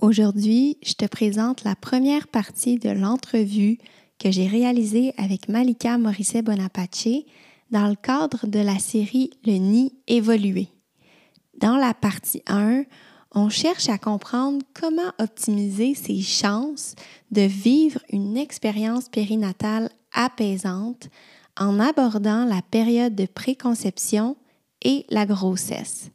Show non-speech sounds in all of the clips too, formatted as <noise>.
Aujourd'hui, je te présente la première partie de l'entrevue que j'ai réalisée avec Malika Morisset Bonapace dans le cadre de la série Le Nid évolué. Dans la partie 1, on cherche à comprendre comment optimiser ses chances de vivre une expérience périnatale apaisante en abordant la période de préconception et la grossesse.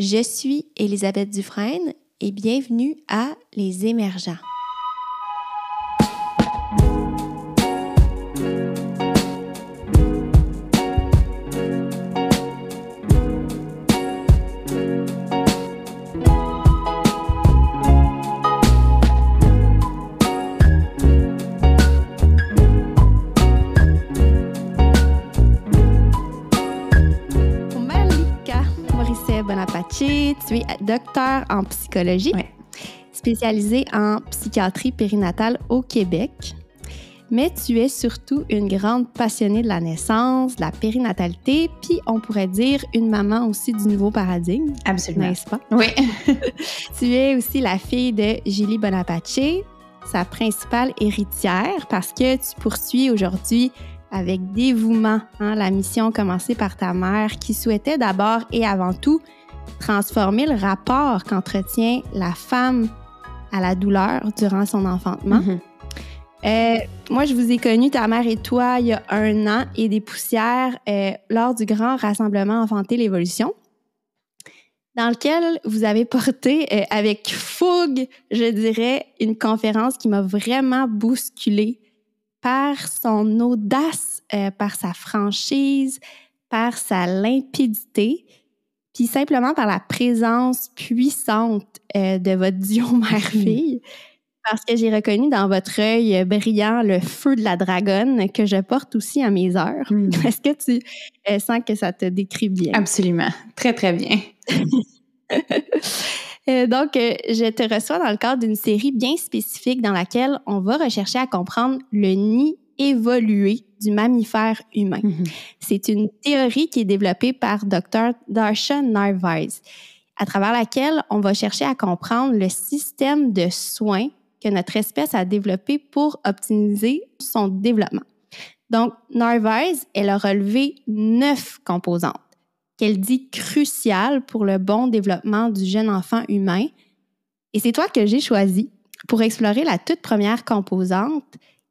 Je suis Elisabeth Dufresne et bienvenue à Les Émergents. Docteur en psychologie, spécialisée en psychiatrie périnatale au Québec. Mais tu es surtout une grande passionnée de la naissance, de la périnatalité, puis on pourrait dire une maman aussi du nouveau paradigme. Absolument. N'est-ce pas? Oui. <laughs> tu es aussi la fille de Julie Bonapace, sa principale héritière, parce que tu poursuis aujourd'hui avec dévouement hein, la mission commencée par ta mère qui souhaitait d'abord et avant tout transformer le rapport qu'entretient la femme à la douleur durant son enfantement. Mhm. Euh, moi, je vous ai connu, ta mère et toi, il y a un an et des poussières euh, lors du grand rassemblement Enfanter l'évolution, dans lequel vous avez porté euh, avec fougue, je dirais, une conférence qui m'a vraiment bousculée par son audace, par sa franchise, par sa limpidité puis simplement par la présence puissante euh, de votre <laughs> duo mère-fille. Parce que j'ai reconnu dans votre œil brillant le feu de la dragonne que je porte aussi à mes heures. Hmm. <laughs> Est-ce que tu euh, sens que ça te décrit bien? Absolument. Très, très bien. <laughs> Euh, donc, je te reçois dans le cadre d'une série bien spécifique dans laquelle on va rechercher à comprendre le nid évolué du mammifère humain. Mm-hmm. C'est une théorie qui est développée par Dr. Darshan Narvaez, à travers laquelle on va chercher à comprendre le système de soins que notre espèce a développé pour optimiser son développement. Donc, Narvaez, elle a relevé neuf composantes qu'elle dit cruciales pour le bon développement du jeune enfant humain. Et c'est toi que j'ai choisi pour explorer la toute première composante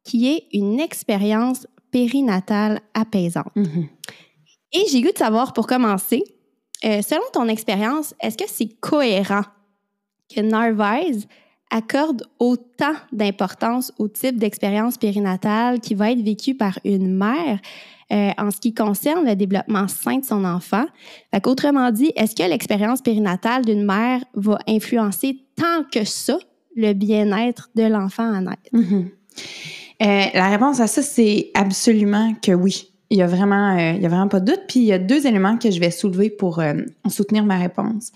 qui est une expérience périnatale apaisante. Mm-hmm. Et j'ai goût de savoir, pour commencer, euh, selon ton expérience, est-ce que c'est cohérent que Narvaez accorde autant d'importance au type d'expérience périnatale qui va être vécue par une mère euh, en ce qui concerne le développement sain de son enfant? Autrement dit, est-ce que l'expérience périnatale d'une mère va influencer tant que ça le bien-être de l'enfant à naître? Mm-hmm. Euh, la réponse à ça, c'est absolument que oui. Il y a vraiment, euh, il y a vraiment pas de doute. Puis il y a deux éléments que je vais soulever pour euh, soutenir ma réponse.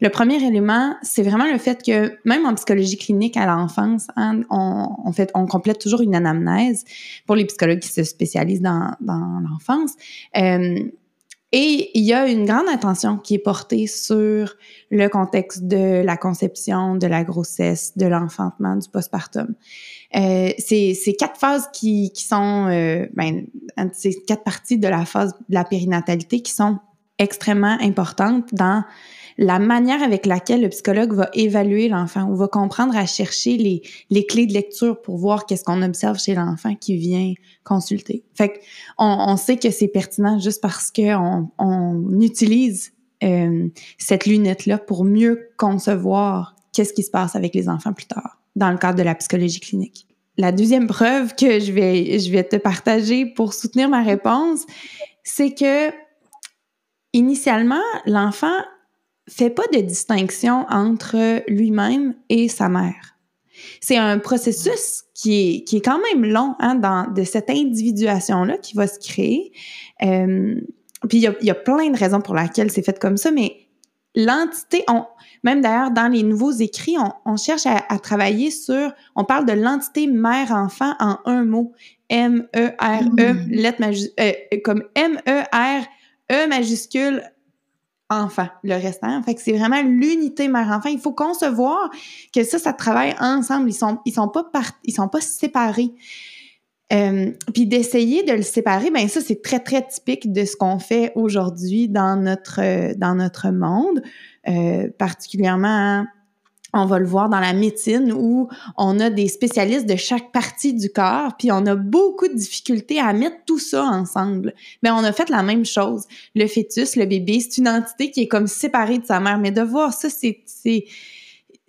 Le premier élément, c'est vraiment le fait que même en psychologie clinique à l'enfance, hein, on, fait, on complète toujours une anamnèse pour les psychologues qui se spécialisent dans, dans l'enfance. Et il y a une grande attention qui est portée sur le contexte de la conception, de la grossesse, de l'enfantement, du postpartum. Euh, c'est quatre phases qui, qui sont, euh, ben, c'est quatre parties de la phase de la périnatalité qui sont extrêmement importantes dans la manière avec laquelle le psychologue va évaluer l'enfant ou va comprendre à chercher les, les clés de lecture pour voir qu'est-ce qu'on observe chez l'enfant qui vient consulter. Fait qu'on on sait que c'est pertinent juste parce qu'on on utilise euh, cette lunette-là pour mieux concevoir qu'est-ce qui se passe avec les enfants plus tard dans le cadre de la psychologie clinique. La deuxième preuve que je vais, je vais te partager pour soutenir ma réponse, c'est que initialement, l'enfant fait pas de distinction entre lui-même et sa mère. C'est un processus qui est, qui est quand même long hein, dans, de cette individuation-là qui va se créer. Euh, puis il y y a, plein de raisons pour lesquelles c'est fait comme ça, mais l'entité, on, même d'ailleurs dans les nouveaux écrits, on, on cherche à, à, travailler sur, on parle de l'entité mère-enfant en un mot, M-E-R-E, -E, mm. lettre majuscule, euh, comme M-E-R-E majuscule enfant, le restant. Fait que c'est vraiment l'unité mère-enfant. Il faut concevoir que ça, ça travaille ensemble. Ils sont, ils sont pas ils sont pas séparés. Euh, puis d'essayer de le séparer, ben ça c'est très très typique de ce qu'on fait aujourd'hui dans notre dans notre monde, euh, particulièrement on va le voir dans la médecine où on a des spécialistes de chaque partie du corps, puis on a beaucoup de difficultés à mettre tout ça ensemble. Mais on a fait la même chose. Le fœtus, le bébé, c'est une entité qui est comme séparée de sa mère. Mais de voir ça, c'est c'est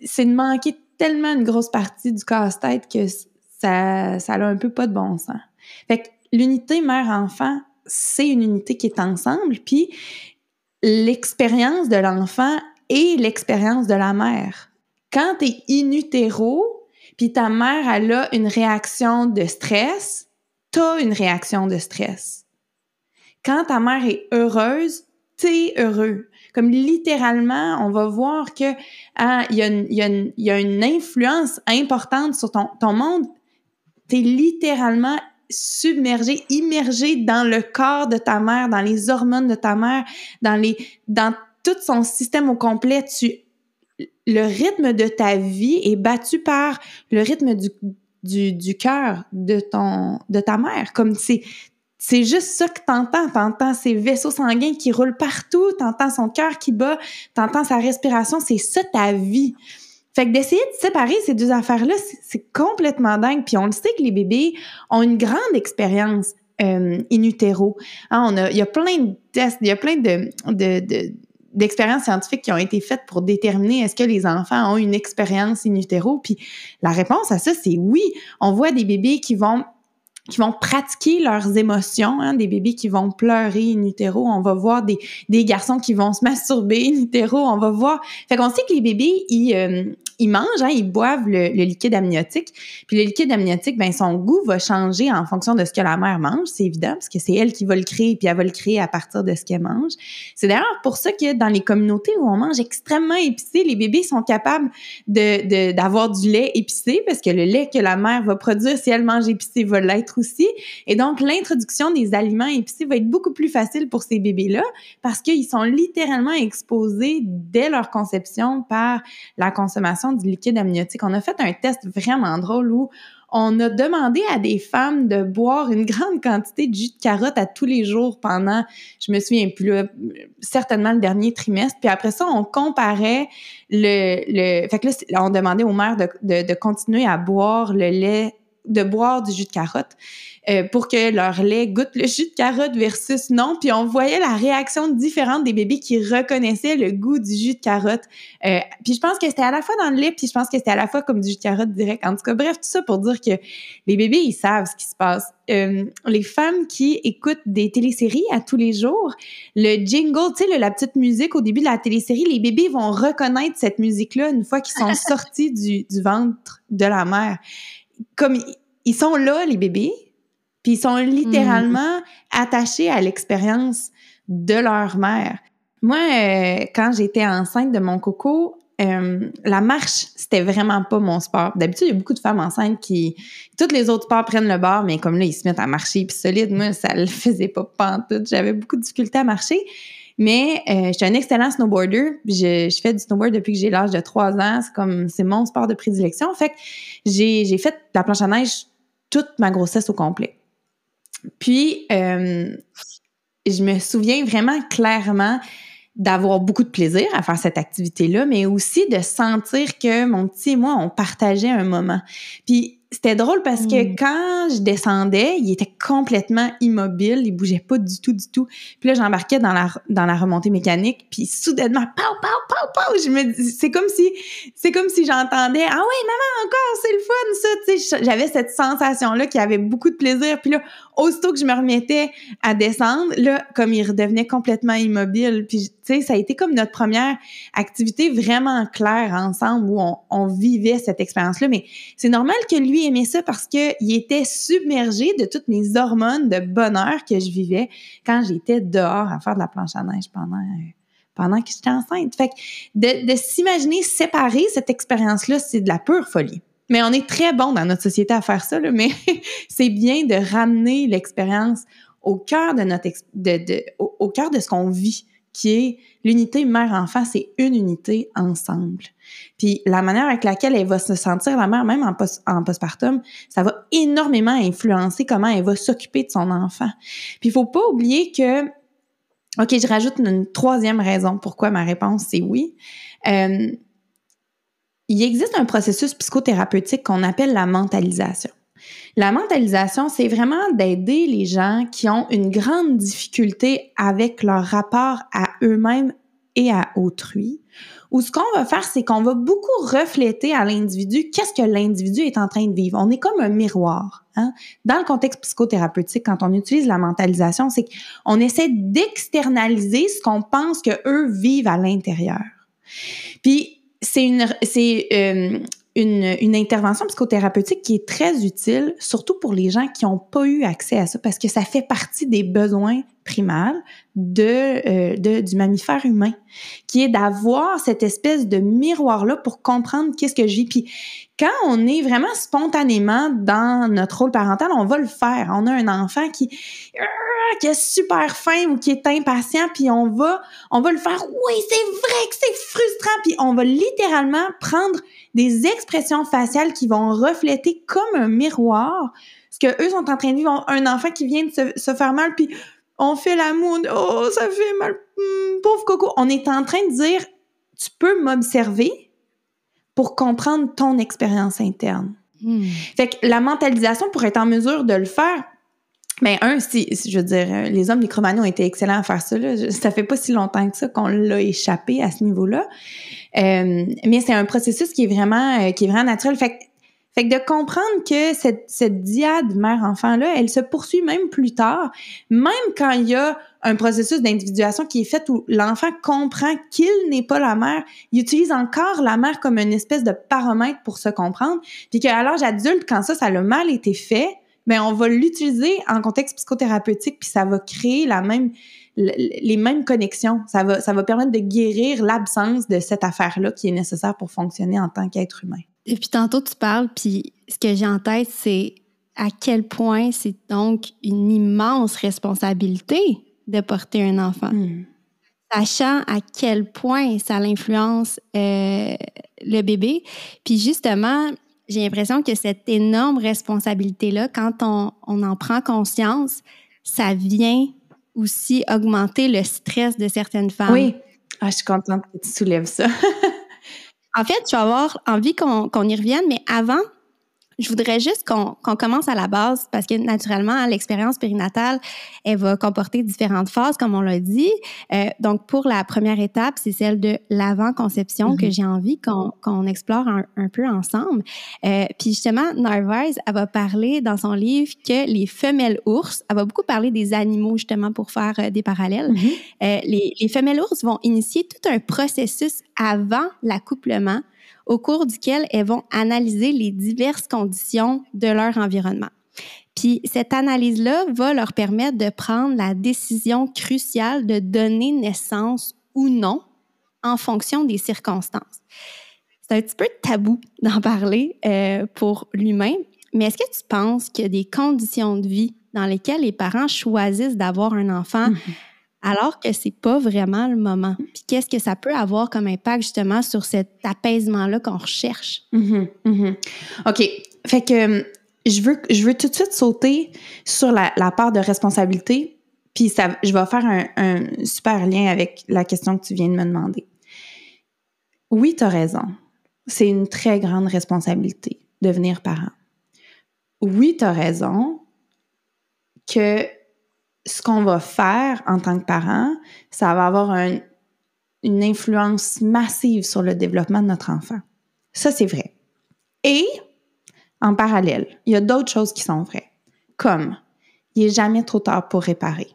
c'est de manquer tellement une grosse partie du casse-tête que ça, ça a un peu pas de bon sens. Fait que l'unité mère-enfant, c'est une unité qui est ensemble, puis l'expérience de l'enfant et l'expérience de la mère. Quand tu es in utero, puis ta mère elle a une réaction de stress, tu as une réaction de stress. Quand ta mère est heureuse, tu es heureux. Comme littéralement, on va voir que ah, il y, y, y, a une influence importante sur ton, ton monde tu es littéralement submergé, immergé dans le corps de ta mère, dans les hormones de ta mère, dans les dans tout son système au complet, tu le rythme de ta vie est battu par le rythme du du, du cœur de ton de ta mère comme c'est c'est juste ça que t'entends. T'entends ses vaisseaux sanguins qui roulent partout, t'entends son cœur qui bat, t'entends sa respiration. C'est ça ta vie. Fait que d'essayer de séparer ces deux affaires-là, c'est complètement dingue. Puis on le sait que les bébés ont une grande expérience euh, in utero. Hein, on a, il y a plein de tests, il y a plein de, de, d'expériences scientifiques qui ont été faites pour déterminer est-ce que les enfants ont une expérience in utero. Puis la réponse à ça, c'est oui. On voit des bébés qui vont qui vont pratiquer leurs émotions, hein, des bébés qui vont pleurer in utero, on va voir des, des garçons qui vont se masturber in utero, on va voir... Fait qu'on sait que les bébés, ils, euh, ils mangent, hein, ils boivent le, liquide amniotique. Puis le liquide amniotique, ben son goût va changer en fonction de ce que la mère mange, c'est évident, parce que c'est elle qui va le créer, puis elle va le créer à partir de ce qu'elle mange. C'est d'ailleurs pour ça que dans les communautés où on mange extrêmement épicé, les bébés sont capables de d'avoir du lait épicé, parce que le lait que la mère va produire, si elle mange épicé, va l'être aussi. Et donc l'introduction des aliments épicés va être beaucoup plus facile pour ces bébés-là, parce qu'ils sont littéralement exposés dès leur conception par la consommation du liquide amniotique. On a fait un test vraiment drôle où on a demandé à des femmes de boire une grande quantité de jus de carotte à tous les jours pendant, je me souviens plus, certainement le dernier trimestre. Puis après ça, on comparait le, fait que là, on demandait aux mères de continuer à boire le lait de boire du jus de carotte euh, pour que leur lait goûte le jus de carotte versus non. Puis on voyait la réaction différente des bébés qui reconnaissaient le goût du jus de carotte. Euh, puis je pense que c'était à la fois dans le lait, puis je pense que c'était à la fois comme du jus de carotte direct. En tout cas, bref, tout ça pour dire que les bébés, ils savent ce qui se passe. Euh, les femmes qui écoutent des téléséries à tous les jours, le jingle, tu sais, la petite musique au début de la télésérie, les bébés vont reconnaître cette musique-là une fois qu'ils sont <laughs> sortis du, du ventre de la mère comme ils sont là, les bébés, puis ils sont littéralement mm. attachés à l'expérience de leur mère. Moi, euh, quand j'étais enceinte de mon coco, euh, la marche, c'était vraiment pas mon sport. D'habitude, il y a beaucoup de femmes enceintes qui... Toutes les autres sports prennent le bord, mais comme là, ils se mettent à marcher puis solide. Moi, ça le <laughs> faisait pas pantoute. J'avais beaucoup de difficultés à marcher. Mais euh, je suis un excellent snowboarder. Je, je fais du snowboard depuis que j'ai l'âge de trois ans. C'est comme c'est mon sport de prédilection. Fait que j'ai, fait la planche à neige toute ma grossesse au complet. Puis euh, je me souviens vraiment clairement d'avoir beaucoup de plaisir à faire cette activité-là, mais aussi de sentir que mon petit et moi, on partageait un moment. Puis c'était drôle parce que mm. quand je descendais, il était complètement immobile, il bougeait pas du tout, du tout. Puis là, j'embarquais dans la dans la remontée mécanique, puis soudainement, pow, pow, pow, pow, je me c'est comme si c'est comme si j'entendais ah ouais maman encore c'est le fun ça, tu sais, j'avais cette sensation là qui avait beaucoup de plaisir. Puis là, aussitôt que je me remettais à descendre, là, comme il redevenait complètement immobile, puis tu sais, ça a été comme notre première activité vraiment claire ensemble où on, on vivait cette expérience-là. Mais c'est normal que lui aimait ça parce que il était submergé de toutes mes hormones de bonheur que je vivais quand j'étais dehors à faire de la planche à neige pendant pendant que j'étais enceinte. Fait que de, de s'imaginer séparer cette expérience-là, c'est de la pure folie. Mais on est très bon dans notre société à faire ça, là, mais <laughs> c'est bien de ramener l'expérience au cœur de notre de, de, au, cœur de ce qu'on vit, qui est l'unité mère-enfant, c'est une unité ensemble. Puis la manière avec laquelle elle va se sentir, la mère, même en, post, en postpartum, ça va énormément influencer comment elle va s'occuper de son enfant. Puis il faut pas oublier que, OK, je rajoute une, troisième raison pourquoi ma réponse c'est oui. Euh, il existe un processus psychothérapeutique qu'on appelle la mentalisation. La mentalisation, c'est vraiment d'aider les gens qui ont une grande difficulté avec leur rapport à eux-mêmes et à autrui. Ou ce qu'on va faire, c'est qu'on va beaucoup refléter à l'individu qu'est-ce que l'individu est en train de vivre. On est comme un miroir. Hein? Dans le contexte psychothérapeutique, quand on utilise la mentalisation, c'est qu'on essaie d'externaliser ce qu'on pense que eux vivent à l'intérieur. Puis c'est une, c'est euh, une, une, intervention psychothérapeutique qui est très utile, surtout pour les gens qui n'ont pas eu accès à ça, parce que ça fait partie des besoins primaires de, euh, de du mammifère humain, qui est d'avoir cette espèce de miroir-là pour comprendre qu'est-ce que je vis. Puis quand on est vraiment spontanément dans notre rôle parental, on va le faire. On a un enfant qui, qui est super fin ou qui est impatient, puis on va, on va le faire. Oui, c'est vrai que c'est frustrant, puis on va littéralement prendre des expressions faciales qui vont refléter comme un miroir ce que eux sont en train de vivre. Un enfant qui vient de se, faire mal, puis on fait l'amour, oh, ça fait mal, hmm, pauvre coco. On est en train de dire, tu peux m'observer, pour comprendre ton expérience interne. Hmm. Fait que la mentalisation, pour être en mesure de le faire, mais un, si, je veux dire, euh, les hommes, les ont été excellents à faire ça. Là. Ça fait pas si longtemps que ça qu'on l'a échappé à ce niveau-là. Euh, mais c'est un processus qui est vraiment, euh, qui est vraiment naturel. Fait que, fait que de comprendre que cette, cette diade mère-enfant-là, elle se poursuit même plus tard, même quand il y a un processus d'individuation qui est fait où l'enfant comprend qu'il n'est pas la mère, il utilise encore la mère comme une espèce de paramètre pour se comprendre, puis qu'à l'âge adulte, quand ça, ça a mal été fait, ben on va l'utiliser en contexte psychothérapeutique, puis ça va créer la même les mêmes connexions. Ça va, ça va permettre de guérir l'absence de cette affaire-là qui est nécessaire pour fonctionner en tant qu'être humain. Et puis tantôt, tu parles, puis ce que j'ai en tête, c'est à quel point c'est donc une immense responsabilité de porter un enfant. Hmm. Sachant à quel point ça l'influence euh, le bébé. Puis justement, j'ai l'impression que cette énorme responsabilité-là, quand on, on, en prend conscience, ça vient aussi augmenter le stress de certaines femmes. Oui. Ah, je suis contente que tu soulèves ça. <laughs> en fait, tu vas avoir envie qu'on y revienne, mais avant, je voudrais juste qu'on commence à la base parce que naturellement, l'expérience périnatale, elle va comporter différentes phases, comme on l'a dit. Euh, donc, pour la première étape, c'est celle de l'avant-conception que mm-hmm. j'ai envie qu'on explore un, peu ensemble. Euh, puis justement, Narvaez, elle va parler dans son livre que les femelles ours, elle va beaucoup parler des animaux justement pour faire euh, des parallèles. Euh, les, les femelles ours vont initier tout un processus avant l'accouplement au cours duquel elles vont analyser les diverses conditions de leur environnement. Puis cette analyse-là va leur permettre de prendre la décision cruciale de donner naissance ou non en fonction des circonstances. C'est un petit peu tabou d'en parler euh, pour l'humain, mais est-ce que tu penses qu'il y a des conditions de vie dans lesquelles les parents choisissent d'avoir un enfant mm-hmm alors que c'est pas vraiment le moment. Puis qu'est-ce que ça peut avoir comme impact justement sur cet apaisement-là qu'on recherche? Mm-hmm, mm-hmm. OK. Fait que je veux, je veux tout de suite sauter sur la, part de responsabilité, puis ça, je vais faire un, un, super lien avec la question que tu viens de me demander. Oui, tu as raison. C'est une très grande responsabilité devenir parent. Oui, tu as raison que ce qu'on va faire en tant que parent, ça va avoir une influence massive sur le développement de notre enfant. Ça, c'est vrai. Et, en parallèle, il y a d'autres choses qui sont vraies, comme il n'est jamais trop tard pour réparer.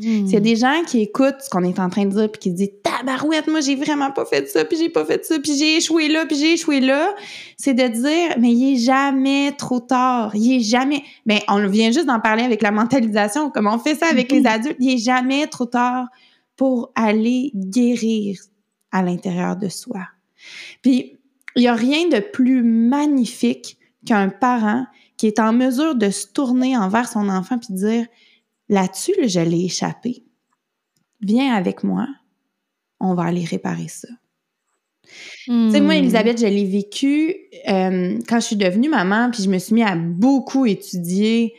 S'il y a des gens qui écoutent ce qu'on est en train de dire puis qui se disent tabarouette, moi j'ai vraiment pas fait ça, puis j'ai pas fait ça, puis j'ai échoué là, puis j'ai échoué là, c'est de dire mais il est jamais trop tard, il est jamais mais on vient juste d'en parler avec la mentalisation, comme on fait ça avec les adultes, il est jamais trop tard pour aller guérir à l'intérieur de soi. Puis il y a rien de plus magnifique qu'un parent qui est en mesure de se tourner envers son enfant puis dire Là-dessus, je l'ai échappé. viens avec moi, on va aller réparer ça. Tu sais, moi, Hmm. Elisabeth, je l'ai vécu euh, quand je suis devenue maman, puis je me suis mis à beaucoup étudier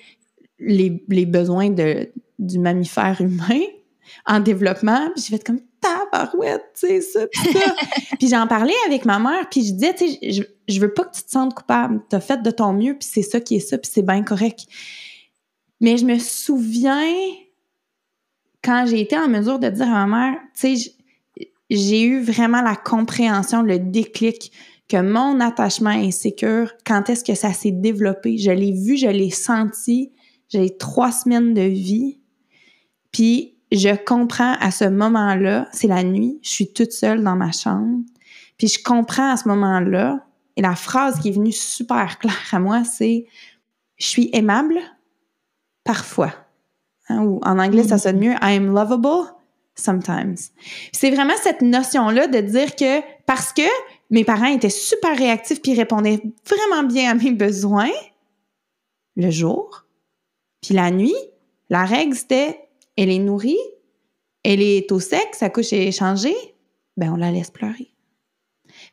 les, les besoins de, du mammifère humain <laughs> en développement. Puis j'ai fait comme tabarouette, tu sais, ça, ça. <laughs> puis j'en parlais avec ma mère, puis je disais, tu sais, je, je veux pas que tu te sentes coupable. T'as fait de ton mieux, puis c'est ça qui est ça, puis c'est bien correct. Mais je me souviens quand j'ai été en mesure de dire à ma mère, tu sais, j'ai eu vraiment la compréhension, le déclic que mon attachement insécure, quand est-ce que ça s'est développé? Je l'ai vu, je l'ai senti. J'ai trois semaines de vie. Puis je comprends à ce moment-là, c'est la nuit, je suis toute seule dans ma chambre. Puis je comprends à ce moment-là, et la phrase qui est venue super <laughs> claire à moi, c'est « Je suis aimable, parfois. Hein, ou en anglais, ça sonne mieux « I am lovable, sometimes ». C'est vraiment cette notion-là de dire que parce que mes parents étaient super réactifs puis répondaient vraiment bien à mes besoins le jour, puis la nuit, la règle c'était elle est nourrie, elle est au sec, sa couche est changée, ben on la laisse pleurer.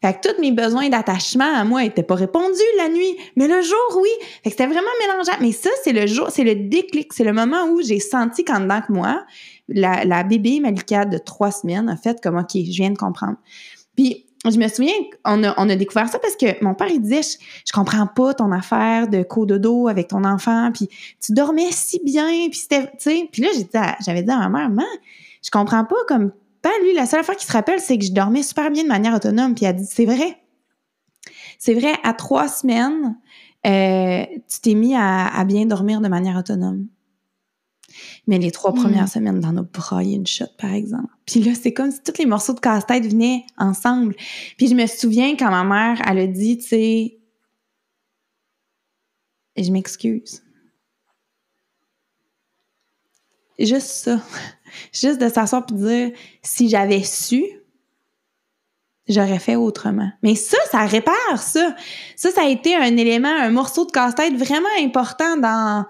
Fait que tous mes besoins d'attachement à moi n'étaient pas répondus la nuit, mais le jour, oui. Fait que c'était vraiment mélangeant. Mais ça, c'est le jour, c'est le déclic, c'est le moment où j'ai senti qu'en dedans que moi, la, bébé Malika de trois semaines a fait comme, OK, je viens de comprendre. Puis, je me souviens qu'on a, on a découvert ça parce que mon père, il disait, je, comprends pas ton affaire de cododo avec ton enfant, puis tu dormais si bien, puis c'était, tu sais. Puis là, j'avais dit à ma mère, maman, je comprends pas comme pas lui. La seule affaire qu'il se rappelle, c'est que je dormais super bien de manière autonome. Puis elle a dit, c'est vrai. C'est vrai, à trois semaines, euh, tu t'es mis à, à bien dormir de manière autonome. Mais les trois Mm. premières semaines, dans nos braillé une shot, par exemple. Puis là, c'est comme si tous les morceaux de casse-tête venaient ensemble. Puis je me souviens quand ma mère, elle a dit, tu sais, je m'excuse. Juste ça. <laughs> Juste de s'asseoir et dire, si j'avais su, j'aurais fait autrement. Mais ça, ça répare ça. Ça, ça a été un élément, un morceau de casse-tête vraiment important dans,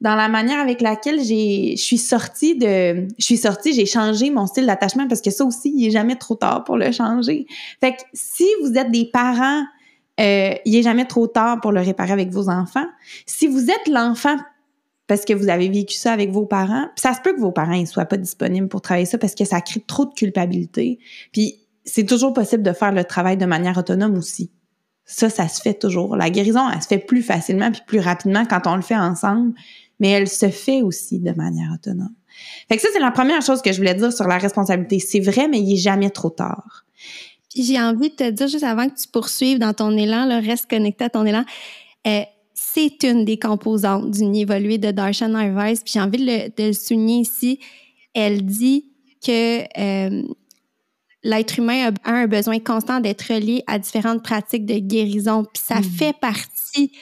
dans la manière avec laquelle j'ai, je suis sortie de, je suis sortie, j'ai changé mon style d'attachement parce que ça aussi, il est jamais trop tard pour le changer. Fait que si vous êtes des parents, euh, il est jamais trop tard pour le réparer avec vos enfants. Si vous êtes l'enfant parce que vous avez vécu ça avec vos parents, puis ça se peut que vos parents ne soient pas disponibles pour travailler ça parce que ça crée trop de culpabilité. Puis c'est toujours possible de faire le travail de manière autonome aussi. Ça, ça se fait toujours. La guérison, elle se fait plus facilement puis plus rapidement quand on le fait ensemble, mais elle se fait aussi de manière autonome. Fait que ça, c'est la première chose que je voulais dire sur la responsabilité. C'est vrai, mais il est jamais trop tard. J'ai envie de te dire, juste avant que tu poursuives dans ton élan, le reste connecté à ton élan, euh, c'est une des composantes du nid évolué de Darshan Harvest. Puis j'ai envie de le, de le souligner ici. Elle dit que euh, l'être humain a, un besoin constant d'être relié à différentes pratiques de guérison. Puis ça Mhm. fait partie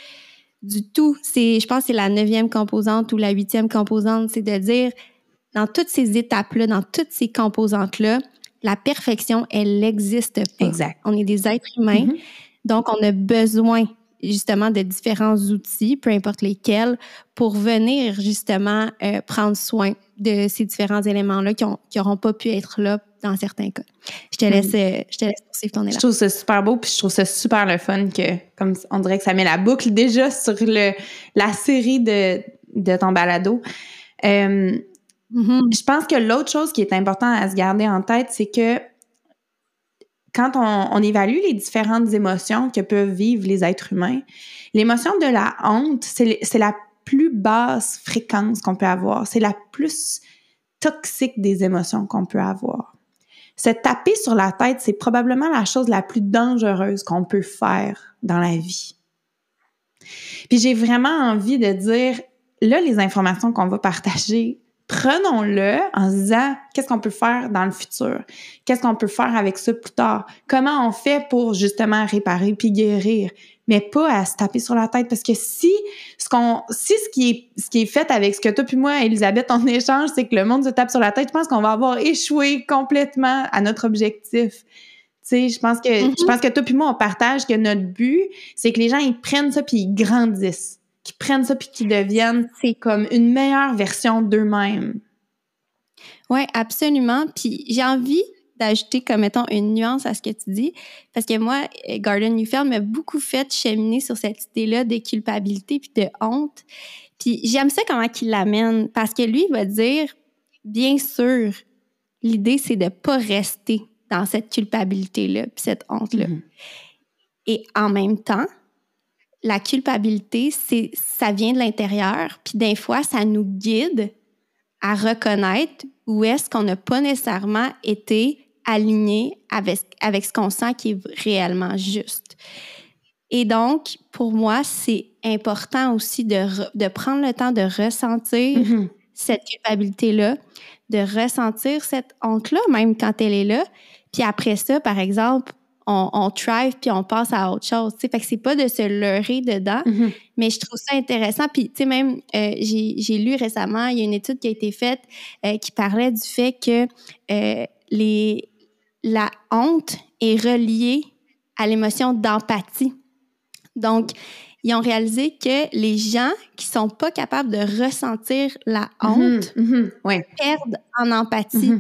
du tout. C'est, je pense que c'est la neuvième composante ou la huitième composante, c'est de dire, dans toutes ces étapes-là, dans toutes ces composantes-là, la perfection, elle n'existe pas. Exact. On est des êtres humains, Mhm. donc on a besoin justement de différents outils, peu importe lesquels, pour venir justement euh, prendre soin de ces différents éléments-là qui n'auront pas pu être là dans certains cas. Je te laisse, euh, je te laisse poursuivre ton Je élan. trouve ça super beau, puis je trouve ça super le fun que, comme on dirait que ça met la boucle déjà sur le, la série de, de ton balado. Euh, Mhm. je pense que l'autre chose qui est important à se garder en tête, c'est que quand on, évalue les différentes émotions que peuvent vivre les êtres humains, l'émotion de la honte, c'est c'est la plus basse fréquence qu'on peut avoir. C'est la plus toxique des émotions qu'on peut avoir. Se taper sur la tête, c'est probablement la chose la plus dangereuse qu'on peut faire dans la vie. Puis j'ai vraiment envie de dire, là, les informations qu'on va partager, prenons-le en se disant qu'est-ce qu'on peut faire dans le futur, qu'est-ce qu'on peut faire avec ça plus tard, comment on fait pour justement réparer puis guérir, mais pas à se taper sur la tête parce que si ce qu'on si ce qui est ce qui est fait avec ce que toi puis moi Elisabeth on <laughs> échange c'est que le monde se tape sur la tête, je pense qu'on va avoir échoué complètement à notre objectif. Tu sais, je pense que je pense que toi puis moi on partage que notre but c'est que les gens ils prennent ça puis ils grandissent, qu'ils prennent ça puis qu'ils deviennent C'est comme une meilleure version d'eux-mêmes. Oui, absolument. Puis j'ai envie d'ajouter comme étant une nuance à ce que tu dis, parce que moi, Garden Newfield m'a beaucoup fait cheminer sur cette idée-là de culpabilité puis de honte. Puis j'aime ça comment il l'amène, parce que lui il va dire, bien sûr, l'idée c'est de pas rester dans cette culpabilité-là puis cette honte-là. Mm-hmm. Et en même temps, la culpabilité, c'est ça vient de l'intérieur, puis des fois, ça nous guide à reconnaître où est-ce qu'on n'a pas nécessairement été aligné avec, avec ce qu'on sent qui est réellement juste. Et donc, pour moi, c'est important aussi de, de, prendre le temps de ressentir mm-hmm. cette culpabilité-là, de ressentir cette honte-là, même quand elle est là. Puis après ça, par exemple, on, on thrive puis on passe à autre chose. Fait que c'est pas de se leurrer dedans, mm-hmm. mais je trouve ça intéressant. Puis, tu sais, même, euh, j'ai lu récemment, il y a une étude qui a été faite euh, qui parlait du fait que euh, les, la honte est reliée à l'émotion d'empathie. Donc, ils ont réalisé que les gens qui sont pas capables de ressentir la mm-hmm. honte mm-hmm. perdent en empathie.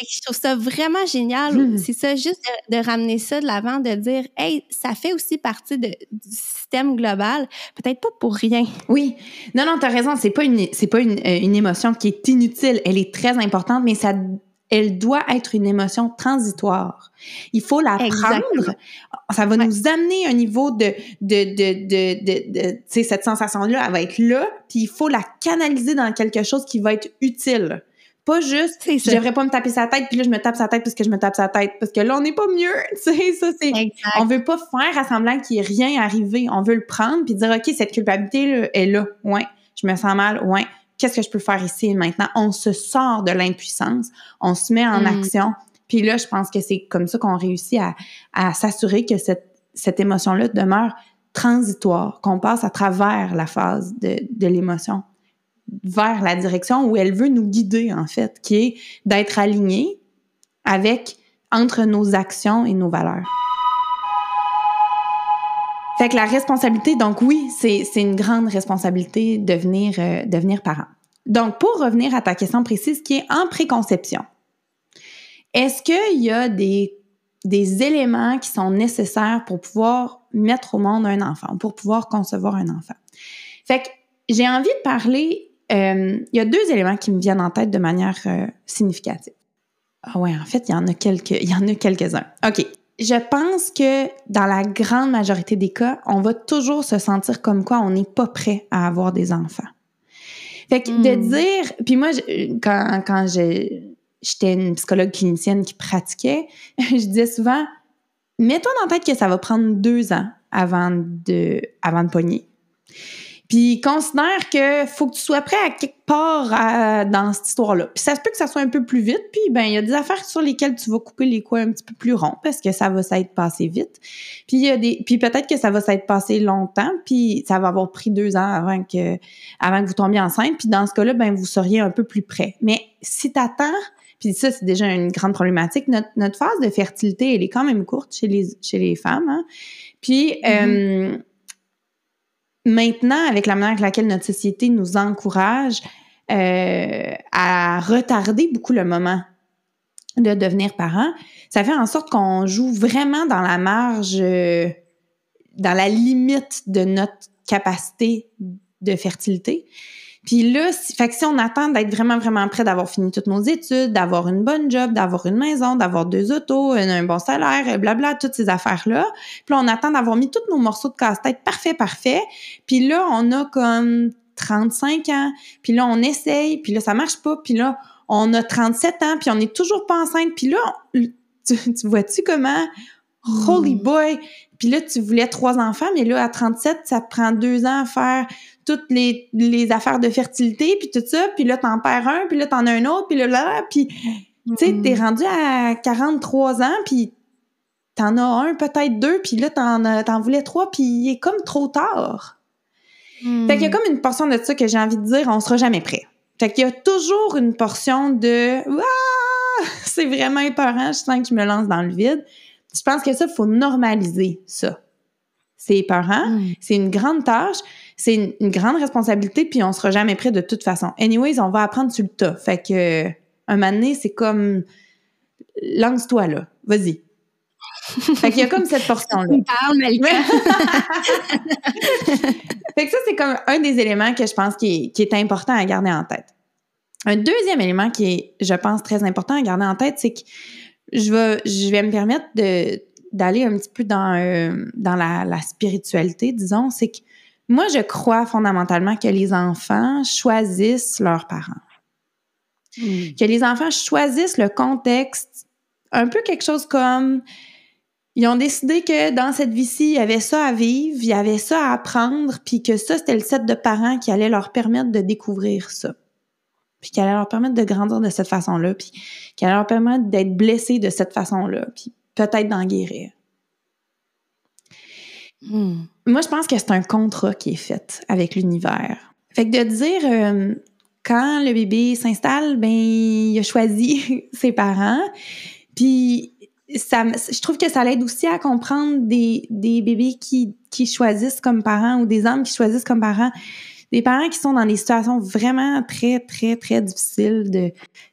Je trouve ça vraiment génial. C'est ça, juste de, ramener ça de l'avant, de dire, hey, ça fait aussi partie du système global. Peut-être pas pour rien. Oui. Non, non, t'as raison. C'est pas une, c'est pas une, euh, une émotion qui est inutile. Elle est très importante, mais ça elle doit être une émotion transitoire. Il faut la prendre. Ça va nous amener un niveau de, de, de, de, de, tu sais, cette sensation-là, elle va être là, puis il faut la canaliser dans quelque chose qui va être utile. Pas juste, je devrais pas me taper sa tête, puis là, je me tape sa tête parce que je me tape sa tête, parce que là, on n'est pas mieux, <laughs> tu sais, ça, c'est... On veut pas faire à semblant qu'il n'y ait rien arrivé. On veut le prendre, puis dire, OK, cette culpabilité là, est là, ouais, je me sens mal, ouais, qu'est-ce que je peux faire ici et maintenant? On se sort de l'impuissance, on se met en mm. action. Puis là, je pense que c'est comme ça qu'on réussit à, s'assurer que cette, cette émotion-là demeure transitoire, qu'on passe à travers la phase de, de l'émotion vers la direction où elle veut nous guider, en fait, qui est d'être aligné avec entre nos actions et nos valeurs. Fait que la responsabilité, donc oui, c'est une grande responsabilité de devenir, euh, devenir parent. Donc, pour revenir à ta question précise qui est en préconception, est-ce qu'il y a des, des éléments qui sont nécessaires pour pouvoir mettre au monde un enfant, pour pouvoir concevoir un enfant? Fait que j'ai envie de parler, euh, il y a deux éléments qui me viennent en tête de manière euh, significative. Ah ouais, en fait, il y en a quelques, il y en a quelques-uns. OK je pense que dans la grande majorité des cas, on va toujours se sentir comme quoi on n'est pas prêt à avoir des enfants. Fait que de hmm. dire, puis moi, quand, quand j'étais une psychologue clinicienne qui pratiquait, <laughs> je disais souvent, mets-toi dans la tête que ça va prendre deux ans avant de, avant de pogner. Puis considère que faut que tu sois prêt à quelque part dans cette histoire-là. Puis ça se peut que ça soit un peu plus vite. Puis ben il y a des affaires sur lesquelles tu vas couper les coins un petit peu plus ronds parce que ça va s'être passé vite. Puis il y a des puis peut-être que ça va s'être passé longtemps. Puis ça va avoir pris deux ans avant que avant que vous tombiez enceinte. Puis dans ce cas-là ben vous seriez un peu plus prêt. Mais si t'attends puis ça, c'est déjà une grande problématique. Notre, notre, phase de fertilité, elle est quand même courte chez les, chez les femmes. Hein? Puis, mm-hmm. euh, maintenant, avec la manière avec laquelle notre société nous encourage euh, à retarder beaucoup le moment de devenir parent, ça fait en sorte qu'on joue vraiment dans la marge, euh, dans la limite de notre capacité de fertilité. Puis là, si, fait que si on attend d'être vraiment, vraiment prêt d'avoir fini toutes nos études, d'avoir une bonne job, d'avoir une maison, d'avoir deux autos, un, bon salaire, blabla, toutes ces affaires-là. Puis là, on attend d'avoir mis tous nos morceaux de casse-tête parfait, parfait. Puis là, on a comme 35 ans. Puis là, on essaye. Puis là, ça marche pas. Puis là, on a 37 ans. Puis on n'est toujours pas enceinte. Puis là, <laughs> tu, vois-tu comment... Holy hmm. boy! Puis là, tu voulais trois enfants, mais là, à 37, ça te prend deux ans à faire toutes les, les affaires de fertilité, puis tout ça, puis là, t'en perds un, puis là, t'en as un autre, puis là, là, puis, tu sais, t'es mm. rendu à 43 ans, puis t'en as un, peut-être deux, puis là, t'en, t'en voulais trois, puis il est comme trop tard. Fait qu'il y a mm. comme une portion de ça que j'ai envie de dire, on sera jamais prêt. Fait qu'il y a toujours une portion de ah, <laughs> c'est vraiment épeurant, je sens que je me lance dans le vide. Je pense que ça, il faut normaliser ça. C'est épeurant, mm. c'est une grande tâche, c'est une, grande responsabilité, puis on sera jamais prêt de toute façon. Anyways, on va apprendre sur le tas. Fait que Un moment donné, c'est comme, lance-toi là, vas-y. <laughs> fait qu'il y a comme cette portion-là. parle, <laughs> fait que ça, c'est comme un des éléments que je pense qui est, important à garder en tête. Un deuxième élément qui est, je pense, très important à garder en tête, c'est que je vais, je vais me permettre de, d'aller un petit peu dans, euh, dans la, la, spiritualité, disons, c'est que moi, je crois fondamentalement que les enfants choisissent leurs parents. Hmm. Que les enfants choisissent le contexte, un peu quelque chose comme ils ont décidé que dans cette vie-ci, il y avait ça à vivre, il y avait ça à apprendre, puis que ça, c'était le set de parents qui allait leur permettre de découvrir ça. Puis qui allait leur permettre de grandir de cette façon-là, puis qui allait leur permettre d'être blessés de cette façon-là, puis peut-être d'en guérir. Hmm. Moi, je pense que c'est un contrat qui est fait avec l'univers. Fait que de dire euh, quand le bébé s'installe, ben il a choisi <laughs> ses parents, puis ça, je trouve que ça l'aide aussi à comprendre des, des bébés qui, qui choisissent comme parents ou des hommes qui choisissent comme parents. Des parents qui sont dans des situations vraiment très, très, très difficiles. De,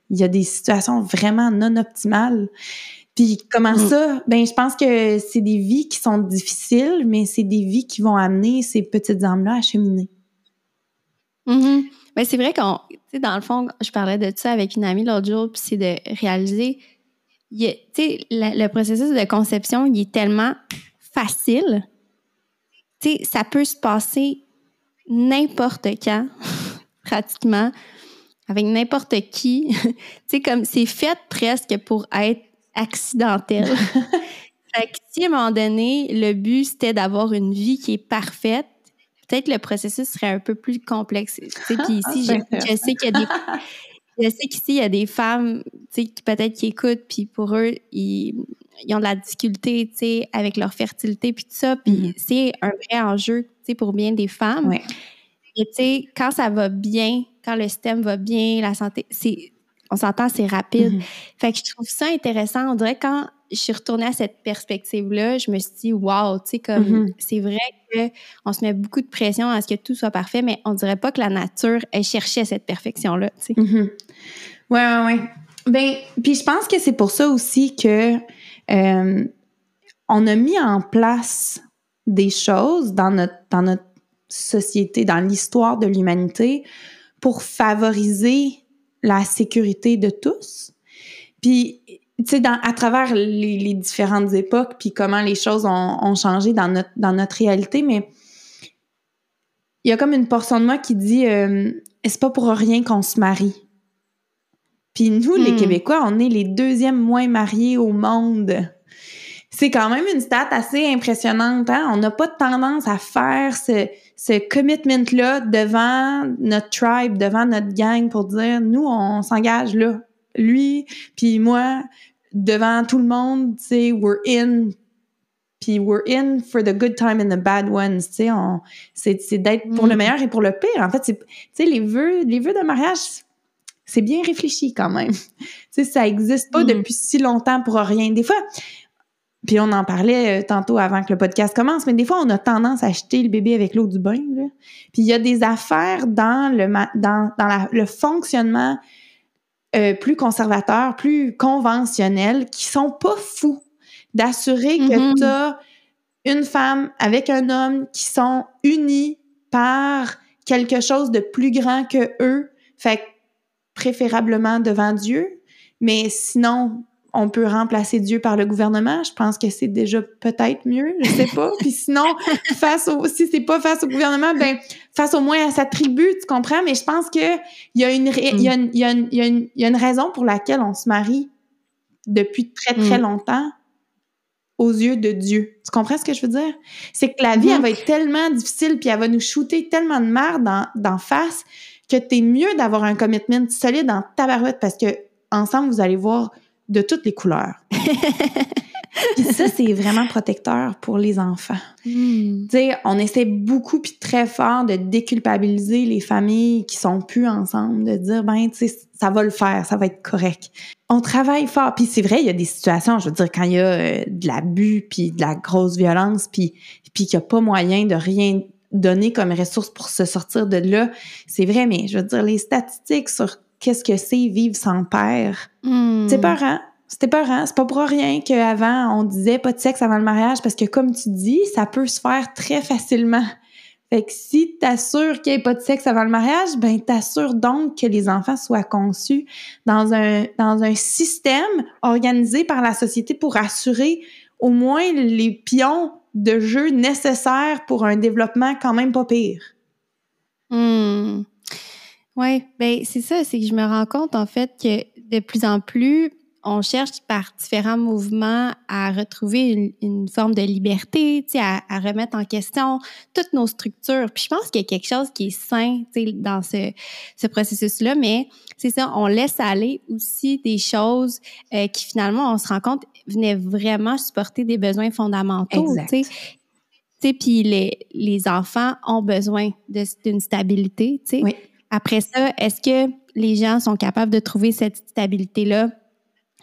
il y a des situations vraiment non optimales. Puis comment mm. ça? Ben, je pense que c'est des vies qui sont difficiles, mais c'est des vies qui vont amener ces petites âmes-là à cheminer. Mm-hmm. Ben, c'est vrai qu'on, tu sais, dans le fond, je parlais de ça avec une amie l'autre jour, puis c'est de réaliser le processus de conception, il est tellement facile. sais, ça peut se passer n'importe quand, <laughs> pratiquement, avec n'importe qui. <laughs> sais, comme c'est fait presque pour être accidentel. <laughs> fait que si à un moment donné, le but c'était d'avoir une vie qui est parfaite, peut-être le processus serait un peu plus complexe. Puis ici, je, je, sais qu'il y a des <laughs> je sais qu'ici, il y a des femmes, qui peut-être qui écoutent, puis pour eux, ils, ont de la difficulté, tu sais, avec leur fertilité, puis tout ça. Puis mm-hmm. c'est un vrai enjeu, tu sais, pour bien des femmes. Et tu sais, quand ça va bien, quand le système va bien, la santé, c'est, on s'entend, c'est rapide. Mm-hmm. Fait que je trouve ça intéressant. On dirait quand je suis retournée à cette perspective-là, je me suis dit, wow, tu sais, comme, mm-hmm. c'est vrai qu'on se met beaucoup de pression à ce que tout soit parfait, mais on dirait pas que la nature, elle cherchait cette perfection-là, tu sais. Ouais, ouais, ouais. Ben, puis je pense que c'est pour ça aussi que euh, on a mis en place des choses dans notre, dans notre société, dans l'histoire de l'humanité, pour favoriser la sécurité de tous. Puis tu sais, à travers les, différentes époques, puis comment les choses ont, changé dans notre, dans notre réalité, mais il y a comme une portion de moi qui dit euh, c'est pas pour rien qu'on se marie. Puis nous, les hmm. Québécois, on est les deuxièmes moins mariés au monde. C'est quand même une stat assez impressionnante. Hein? On n'a pas de tendance à faire ce, ce commitment-là devant notre tribe, devant notre gang pour dire nous, on s'engage là lui, puis moi, devant tout le monde, tu sais, we're in, puis we're in for the good time and the bad ones, tu sais, c'est d'être pour le mm. meilleur et pour le pire. En fait, tu sais, les vœux, les vœux de mariage, c'est bien réfléchi quand même. <laughs> tu sais, ça existe pas mm. depuis si longtemps pour rien. Des fois, puis on en parlait euh, tantôt avant que le podcast commence, mais des fois, on a tendance à acheter le bébé avec l'eau du bain. Là. Puis il y a des affaires dans le, dans, dans le fonctionnement euh, plus conservateurs, plus conventionnels, qui sont pas fous d'assurer que mm-hmm. tu as une femme avec un homme qui sont unis par quelque chose de plus grand que eux, fait préférablement devant Dieu, mais sinon on peut remplacer Dieu par le gouvernement, je pense que c'est déjà peut-être mieux, je sais pas. Puis sinon, <laughs> face au, si c'est pas face au gouvernement, ben face au moins à sa tribu, tu comprends? Mais je pense que il y a une, il y a une, il y a une, il y a une, raison pour laquelle on se marie depuis très très mm. longtemps aux yeux de Dieu. Tu comprends ce que je veux dire? C'est que la vie, elle va être tellement difficile, puis elle va nous shooter tellement de merde d'en face que t'es mieux d'avoir un commitment solide en tabarouette parce que ensemble, vous allez voir de toutes les couleurs. <laughs> puis ça, c'est vraiment protecteur pour les enfants. Hmm. Tu sais, on essaie beaucoup puis très fort de déculpabiliser les familles qui sont plus ensemble, de dire, ben, tu sais, ça va le faire, ça va être correct. On travaille fort. Puis c'est vrai, il y a des situations, je veux dire, quand il y a euh, de l'abus puis de la grosse violence puis, puis qu'il n'y a pas moyen de rien donner comme ressource pour se sortir de là, c'est vrai, mais je veux dire, les statistiques sur qu'est-ce que c'est vivre sans père? Hmm. C'est peurant. C'était peurant. C'est pas pour rien qu'avant, on disait pas de sexe avant le mariage parce que, comme tu dis, ça peut se faire très facilement. Fait que si t'assures qu'il n'y ait pas de sexe avant le mariage, ben t'assures donc que les enfants soient conçus dans un, dans un système organisé par la société pour assurer au moins les pions de jeu nécessaires pour un développement quand même pas pire. Hmm. Oui, ben c'est ça, c'est que je me rends compte en fait que de plus en plus, on cherche par différents mouvements à retrouver une, forme de liberté, à, à remettre en question toutes nos structures. Puis je pense qu'il y a quelque chose qui est sain dans ce, ce processus-là, mais c'est ça, on laisse aller aussi des choses euh, qui finalement, on se rend compte, venaient vraiment supporter des besoins fondamentaux. Exact. Puis les, les enfants ont besoin d'une stabilité. Oui. Après ça, est-ce que les gens sont capables de trouver cette stabilité-là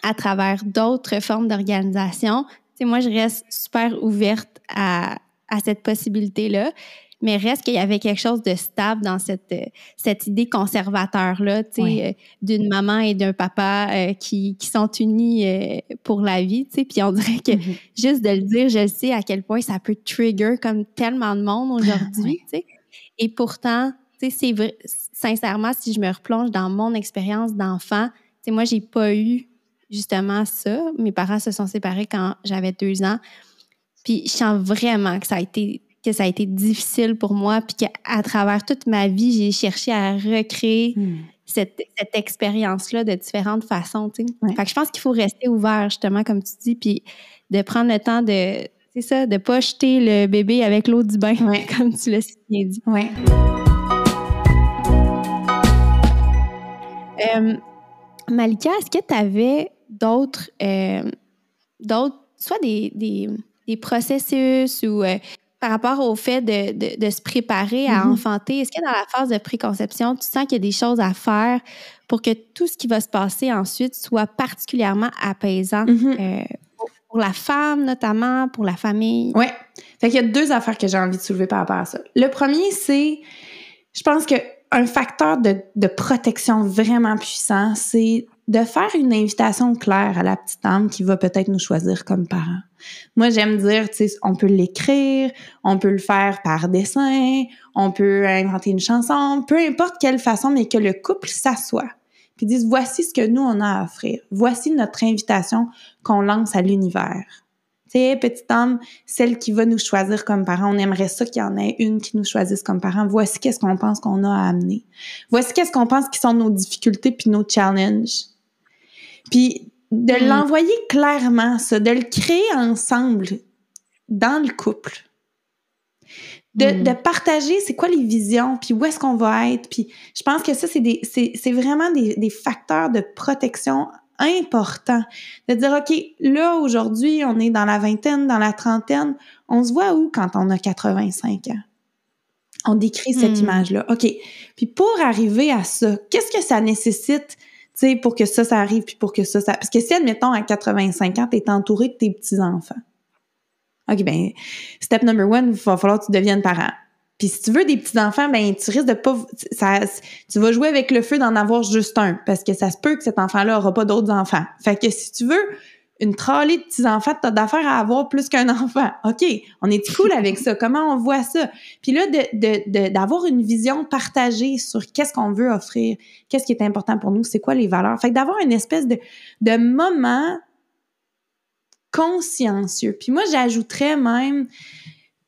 à travers d'autres formes d'organisation? Tu moi, je reste super ouverte à, à cette possibilité-là, mais reste qu'il y avait quelque chose de stable dans cette, cette idée conservateur-là, tu sais, euh, d'une maman et d'un papa euh, qui, qui, sont unis euh, pour la vie, tu sais. Puis on dirait que mm-hmm. juste de le dire, je sais à quel point ça peut trigger comme tellement de monde aujourd'hui, tu sais. Et pourtant, c'est vrai, sincèrement, si je me replonge dans mon expérience d'enfant, tu moi, j'ai pas eu justement ça. Mes parents se sont séparés quand j'avais deux ans. Puis je sens vraiment que ça a été que ça a été difficile pour moi, puis qu'à travers toute ma vie, j'ai cherché à recréer hmm. cette, cette expérience-là de différentes façons. Tu sais. Fait que je pense qu'il faut rester ouvert, justement, comme tu dis, puis de prendre le temps de, c'est ça, de pas jeter le bébé avec l'eau du bain, <laughs> comme tu l'as si bien dit. Ouais. Euh, Malika, est-ce que tu avais d'autres, euh, d'autres, soit des, des, des, processus ou euh, par rapport au fait de, de, de se préparer à mm-hmm. enfanter, est-ce que dans la phase de préconception, tu sens qu'il y a des choses à faire pour que tout ce qui va se passer ensuite soit particulièrement apaisant euh, pour la femme notamment, pour la famille? Oui. Fait qu'il y a deux affaires que j'ai envie de soulever par rapport à ça. Le premier, c'est, je pense que un facteur de, protection vraiment puissant, c'est de faire une invitation claire à la petite âme qui va peut-être nous choisir comme parents. Moi, j'aime dire, tu sais, on peut l'écrire, on peut le faire par dessin, on peut inventer une chanson, peu importe quelle façon, mais que le couple s'assoie puis dise voici ce que nous on a à offrir, voici notre invitation qu'on lance à l'univers. Sais, petite âme, celle qui va nous choisir comme parents, on aimerait ça qu'il y en ait une qui nous choisisse comme parents. Voici qu'est-ce qu'on pense qu'on a à amener. Voici qu'est-ce qu'on pense qui sont nos difficultés puis nos challenges puis de mm. l'envoyer clairement, ça, de le créer ensemble dans le couple. De, mm. de partager c'est quoi les visions, puis où est-ce qu'on va être. Puis je pense que ça, c'est vraiment des, des facteurs de protection importants. De dire, OK, là, aujourd'hui, on est dans la vingtaine, dans la trentaine. On se voit où quand on a 85 ans? On décrit cette mm. image-là. OK. Puis pour arriver à ça, qu'est-ce que ça nécessite tu sais, pour que ça, ça arrive, puis pour que ça, ça... Parce que si, admettons, à 85 ans, t'es entouré de tes petits-enfants. OK, ben, step number one, il va falloir que tu deviennes parent. Puis si tu veux des petits-enfants, ben, tu risques de pas... Ça, tu vas jouer avec le feu d'en avoir juste un, parce que ça se peut que cet enfant-là aura pas d'autres enfants. Fait que si tu veux une trolley de petits-enfants, t'as d'affaires à avoir plus qu'un enfant. <laughs> OK, on est cool avec ça? Comment on voit ça? Puis là, d'avoir de, de, une vision partagée sur qu'est-ce qu'on veut offrir, qu'est-ce qui est important pour nous, c'est quoi les valeurs? Fait que d'avoir une espèce de, de moment consciencieux. Puis moi, j'ajouterais même,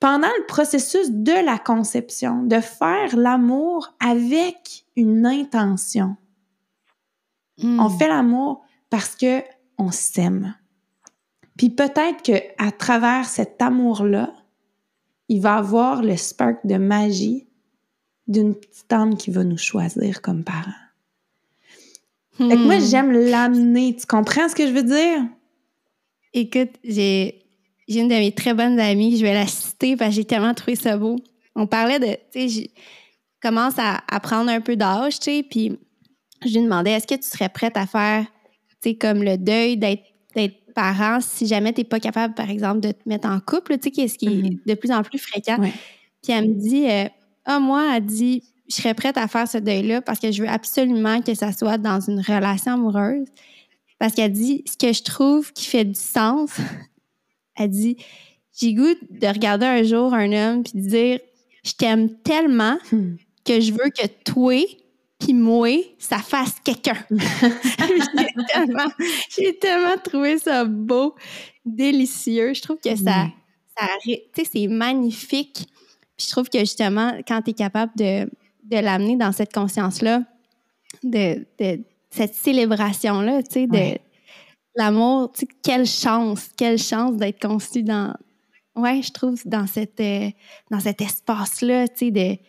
pendant le processus de la conception, de faire l'amour avec une intention. On hmm. fait l'amour parce que on s'aime. Puis peut-être que à travers cet amour-là, il va avoir le spark de magie d'une petite âme qui va nous choisir comme parents. Fait que moi, hmm. j'aime l'amener. Tu comprends ce que je veux dire? Écoute, j'ai, une de mes très bonnes amies, je vais la citer parce que j'ai tellement trouvé ça beau. On parlait de, tu sais, je commence à, à, prendre un peu d'âge, tu sais, puis je lui demandais, est-ce que tu serais prête à faire, tu sais, comme le deuil d'être parents si jamais tu n'es pas capable, par exemple, de te mettre en couple, tu sais, ce qui est mm-hmm. de plus en plus fréquent. Puis elle me dit, euh, ah, moi, elle dit, je serais prête à faire ce deuil-là parce que je veux absolument que ça soit dans une relation amoureuse. Parce qu'elle dit, ce que je trouve qui fait du sens, elle dit, j'ai goût de regarder un jour un homme puis de dire, je t'aime tellement hmm. que je veux que toi, puis moi, ça fasse quelqu'un. <laughs> j'ai tellement, trouvé ça beau, délicieux. Je trouve que ça, ça c'est magnifique. Puis je trouve que justement, quand tu es capable de, de l'amener dans cette conscience-là, de, de, cette célébration-là, tu sais, de l'amour, tu sais, quelle chance, quelle chance d'être conçu dans, ouais, je trouve, dans, cette, euh, dans cet espace-là, tu sais,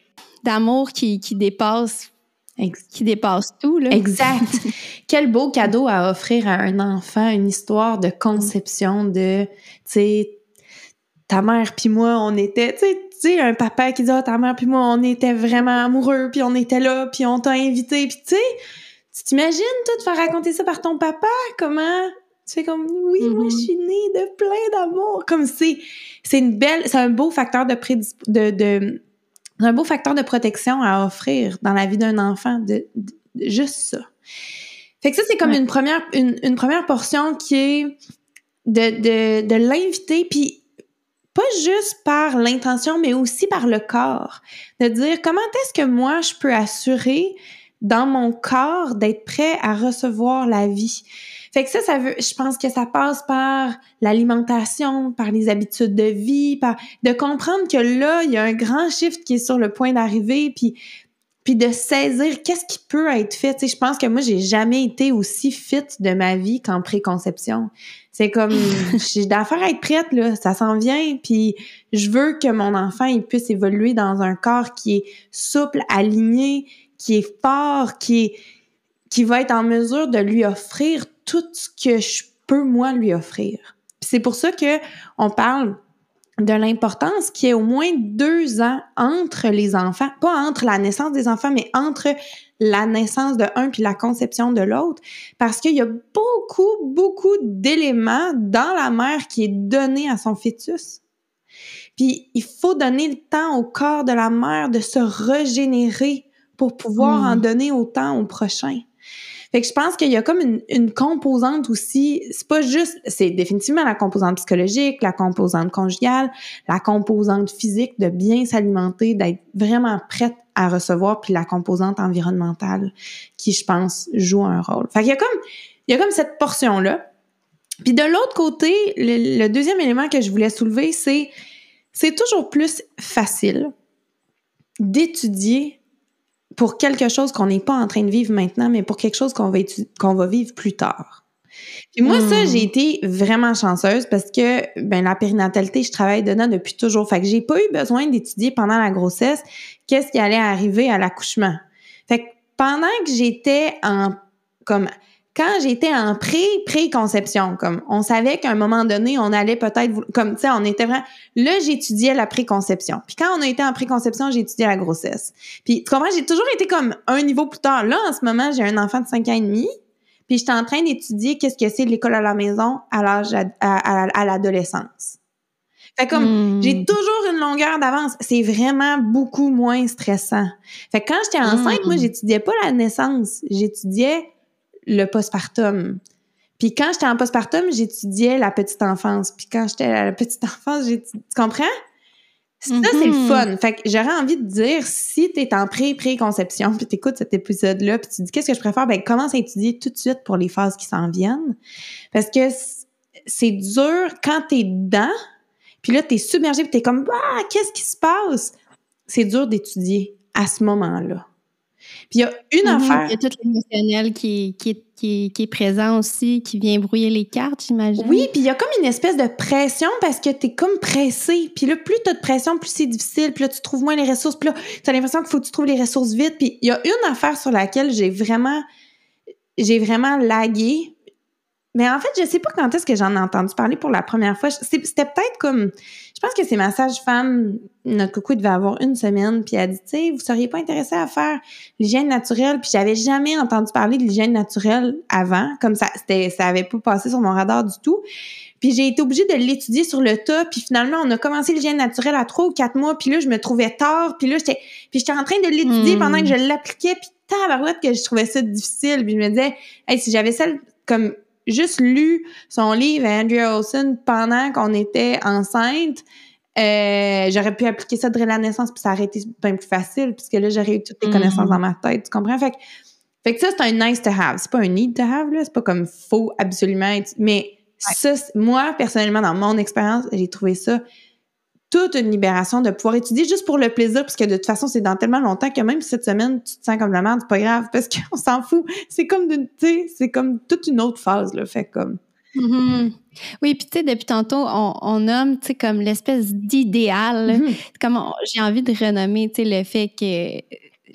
d'amour qui, qui dépasse qui dépasse tout. Là. Exact. <laughs> Quel beau cadeau à offrir à un enfant, une histoire de conception de, tu sais, ta mère puis moi, on était, tu sais, un papa qui dit ah, ta mère puis moi, on était vraiment amoureux, puis on était là, puis on t'a invité, puis tu sais, tu t'imagines toi de faire raconter ça par ton papa, comment? Tu fais comme oui, moi je mm-hmm. suis née de plein d'amour, comme c'est c'est une belle, c'est un beau facteur de, de, de un beau facteur de protection à offrir dans la vie d'un enfant, de, juste ça. Fait que ça, c'est comme une première une, une, première portion qui est de, de, de l'inviter, puis pas juste par l'intention, mais aussi par le corps. De dire comment est-ce que moi, je peux assurer dans mon corps d'être prêt à recevoir la vie. Fait que ça, ça veut, je pense que ça passe par l'alimentation, par les habitudes de vie, par de comprendre que là, il y a un grand shift qui est sur le point d'arriver, puis puis de saisir qu'est-ce qui peut être fait. Tu sais, je pense que moi, j'ai jamais été aussi fit de ma vie qu'en préconception. C'est comme, <laughs> j'ai d'affaires à être prête, là, ça s'en vient, puis je veux que mon enfant, il puisse évoluer dans un corps qui est souple, aligné, qui est fort, qui qui va être en mesure de lui offrir tout ce que je peux moi lui offrir. C'est pour ça que on parle de l'importance qu'il y ait au moins deux ans entre les enfants, pas entre la naissance des enfants, mais entre la naissance de un puis la conception de l'autre, parce qu'il y a beaucoup, beaucoup d'éléments dans la mère qui est donné à son fœtus. Puis il faut donner le temps au corps de la mère de se régénérer pour pouvoir en hmm. donner autant au prochain. Fait que je pense qu'il y a comme une, une composante aussi, c'est pas juste, c'est définitivement la composante psychologique, la composante conjugale, la composante physique de bien s'alimenter, d'être vraiment prête à recevoir, puis la composante environnementale qui, je pense, joue un rôle. Fait qu'il y a comme, il y a comme cette portion-là. Puis de l'autre côté, le, deuxième élément que je voulais soulever, c'est, c'est toujours plus facile d'étudier pour quelque chose qu'on n'est pas en train de vivre maintenant, mais pour quelque chose qu'on va, qu'on va vivre plus tard. Puis moi, ça, hmm. j'ai été vraiment chanceuse parce que ben la périnatalité, je travaille dedans depuis toujours. Fait que j'ai pas eu besoin d'étudier pendant la grossesse qu'est-ce qui allait arriver à l'accouchement. Fait que pendant que j'étais en comme quand j'étais en pré-préconception, comme on savait qu'à un moment donné, on allait peut-être, comme tu sais, on était vraiment, là, j'étudiais la préconception. Puis quand on a été en préconception, étudié la grossesse. Puis tu comprends, j'ai toujours été comme un niveau plus tard. Là, en ce moment, j'ai un enfant de 5 ans et demi, puis j'étais en train d'étudier qu'est-ce que c'est l'école à la maison à l'âge, à, l'adolescence. Fait comme, hmm. j'ai toujours une longueur d'avance. C'est vraiment beaucoup moins stressant. Fait que quand j'étais enceinte, moi, hmm. j'étudiais pas la naissance. J'étudiais le postpartum. Puis quand j'étais en postpartum, j'étudiais la petite enfance. Puis quand j'étais à la petite <laughs> enfance, tu comprends? Ça, c'est le mm-hmm. fun. Fait que j'aurais envie de dire, si tu es en pré-préconception, puis tu écoutes cet épisode-là, puis tu dis qu'est-ce que je préfère, ben commence à étudier tout de suite pour les phases qui s'en viennent. Parce que c'est dur quand tu es dedans, puis là, tu es submergé, puis tu es comme, ah, qu'est-ce qui se passe? C'est dur d'étudier à ce moment-là. Puis il y a une mhm. affaire. Il y a tout l'émotionnel qui, qui, qui, qui, est présent aussi, qui vient brouiller les cartes, j'imagine. Oui, puis il y a comme une espèce de pression parce que tu es comme pressé. Puis là, plus tu as de pression, plus c'est difficile. Puis là, tu trouves moins les ressources. Puis là, tu as l'impression qu'il faut que tu trouves les ressources vite. Puis il y a une affaire sur laquelle j'ai vraiment, j'ai vraiment lagué. Mais en fait, je sais pas quand est-ce que j'en ai entendu parler pour la première fois. C'était peut-être comme je pense que c'est ma sage-femme, notre coucou devait avoir une semaine, puis elle a dit, tu sais, vous seriez pas intéressé à faire l'hygiène naturelle, puis j'avais jamais entendu parler de l'hygiène naturelle avant, comme ça, c'était, ça avait pas passé sur mon radar du tout. Puis j'ai été obligée de l'étudier sur le tas. Puis finalement, on a commencé le gène naturel à trois ou quatre mois. Puis là, je me trouvais tard. Puis là, j'étais, puis j'étais en train de l'étudier Hmm. pendant que je l'appliquais. Puis tabarouette que je trouvais ça difficile. Puis je me disais, hey, si j'avais celle comme juste lu son livre à Andrea Olson pendant qu'on était enceinte, euh, j'aurais pu appliquer ça dès la naissance puis ça aurait été bien plus facile puisque là j'aurais eu toutes les Mhm. connaissances dans ma tête, tu comprends? Fait que, fait que ça c'est un nice to have, c'est pas un need to have là, c'est pas comme faut absolument mais ça moi personnellement dans mon expérience, j'ai trouvé ça toute une libération de pouvoir étudier juste pour le plaisir parce que de toute façon c'est dans tellement longtemps que même cette semaine tu te sens comme la merde, c'est pas grave parce qu'on <laughs> s'en fout. C'est comme d'une tu sais, c'est comme toute une autre phase là, fait comme Mhm. Oui, puis tu sais, depuis tantôt, on, on nomme, tu sais, comme l'espèce d'idéal. Mhm. Comme j'ai envie de renommer, tu sais, le fait que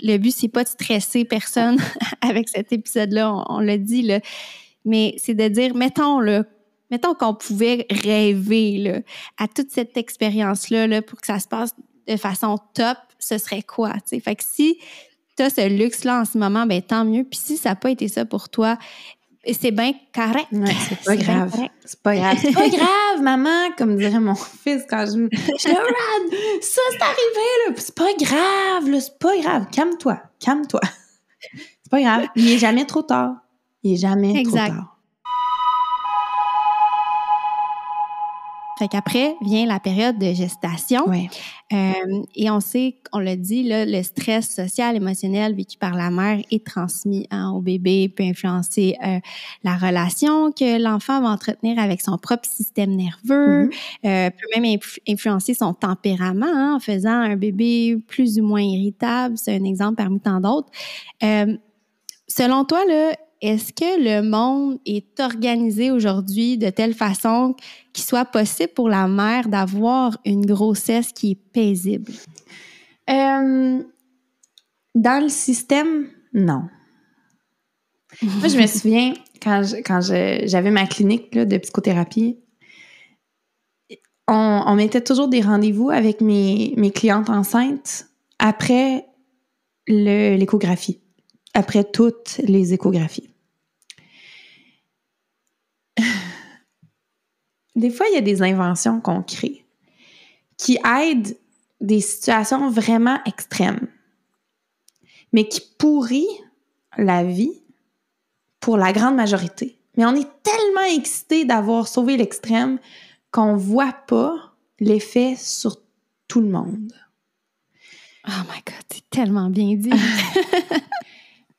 le but, c'est pas de stresser personne <laughs> avec cet épisode-là, on, on l'a dit, là. Mais c'est de dire, mettons, là, mettons qu'on pouvait rêver, là, à toute cette expérience-là, là, pour que ça se passe de façon top, ce serait quoi? Fait que si tu as ce luxe-là en ce moment, ben tant mieux. Puis si ça n'a pas été ça pour toi, c'est bien correct. Ouais, c'est pas grave. C'est pas grave. C'est pas <laughs> grave, maman, comme dirait mon <laughs> fils quand je me. <laughs> Je le rad, ça c'est arrivé, là. C'est pas grave, là. C'est pas grave. Calme-toi. Calme-toi. C'est pas grave. Il est jamais trop tard. Il est jamais Exact. trop tard. Fait qu'après vient la période de gestation. Ouais. Euh, et on sait, on l'a dit, là, le stress social, émotionnel vécu par la mère est transmis hein, au bébé, peut influencer euh, la relation que l'enfant va entretenir avec son propre système nerveux, Mhm. euh, peut même influ- influencer son tempérament hein, en faisant un bébé plus ou moins irritable. C'est un exemple parmi tant d'autres. Selon toi, là, est-ce que le monde est organisé aujourd'hui de telle façon qu'il soit possible pour la mère d'avoir une grossesse qui est paisible? Euh, dans le système, non. Moi, je me <laughs> souviens, quand je- quand je- j'avais ma clinique là, de psychothérapie, on, on mettait toujours des rendez-vous avec mes, mes clientes enceintes après l'échographie, après toutes les échographies. Des fois, il y a des inventions qu'on crée qui aident des situations vraiment extrêmes, mais qui pourrit la vie pour la grande majorité. Mais on est tellement excité d'avoir sauvé l'extrême qu'on voit pas l'effet sur tout le monde. Oh my God, c'est tellement bien dit. <laughs>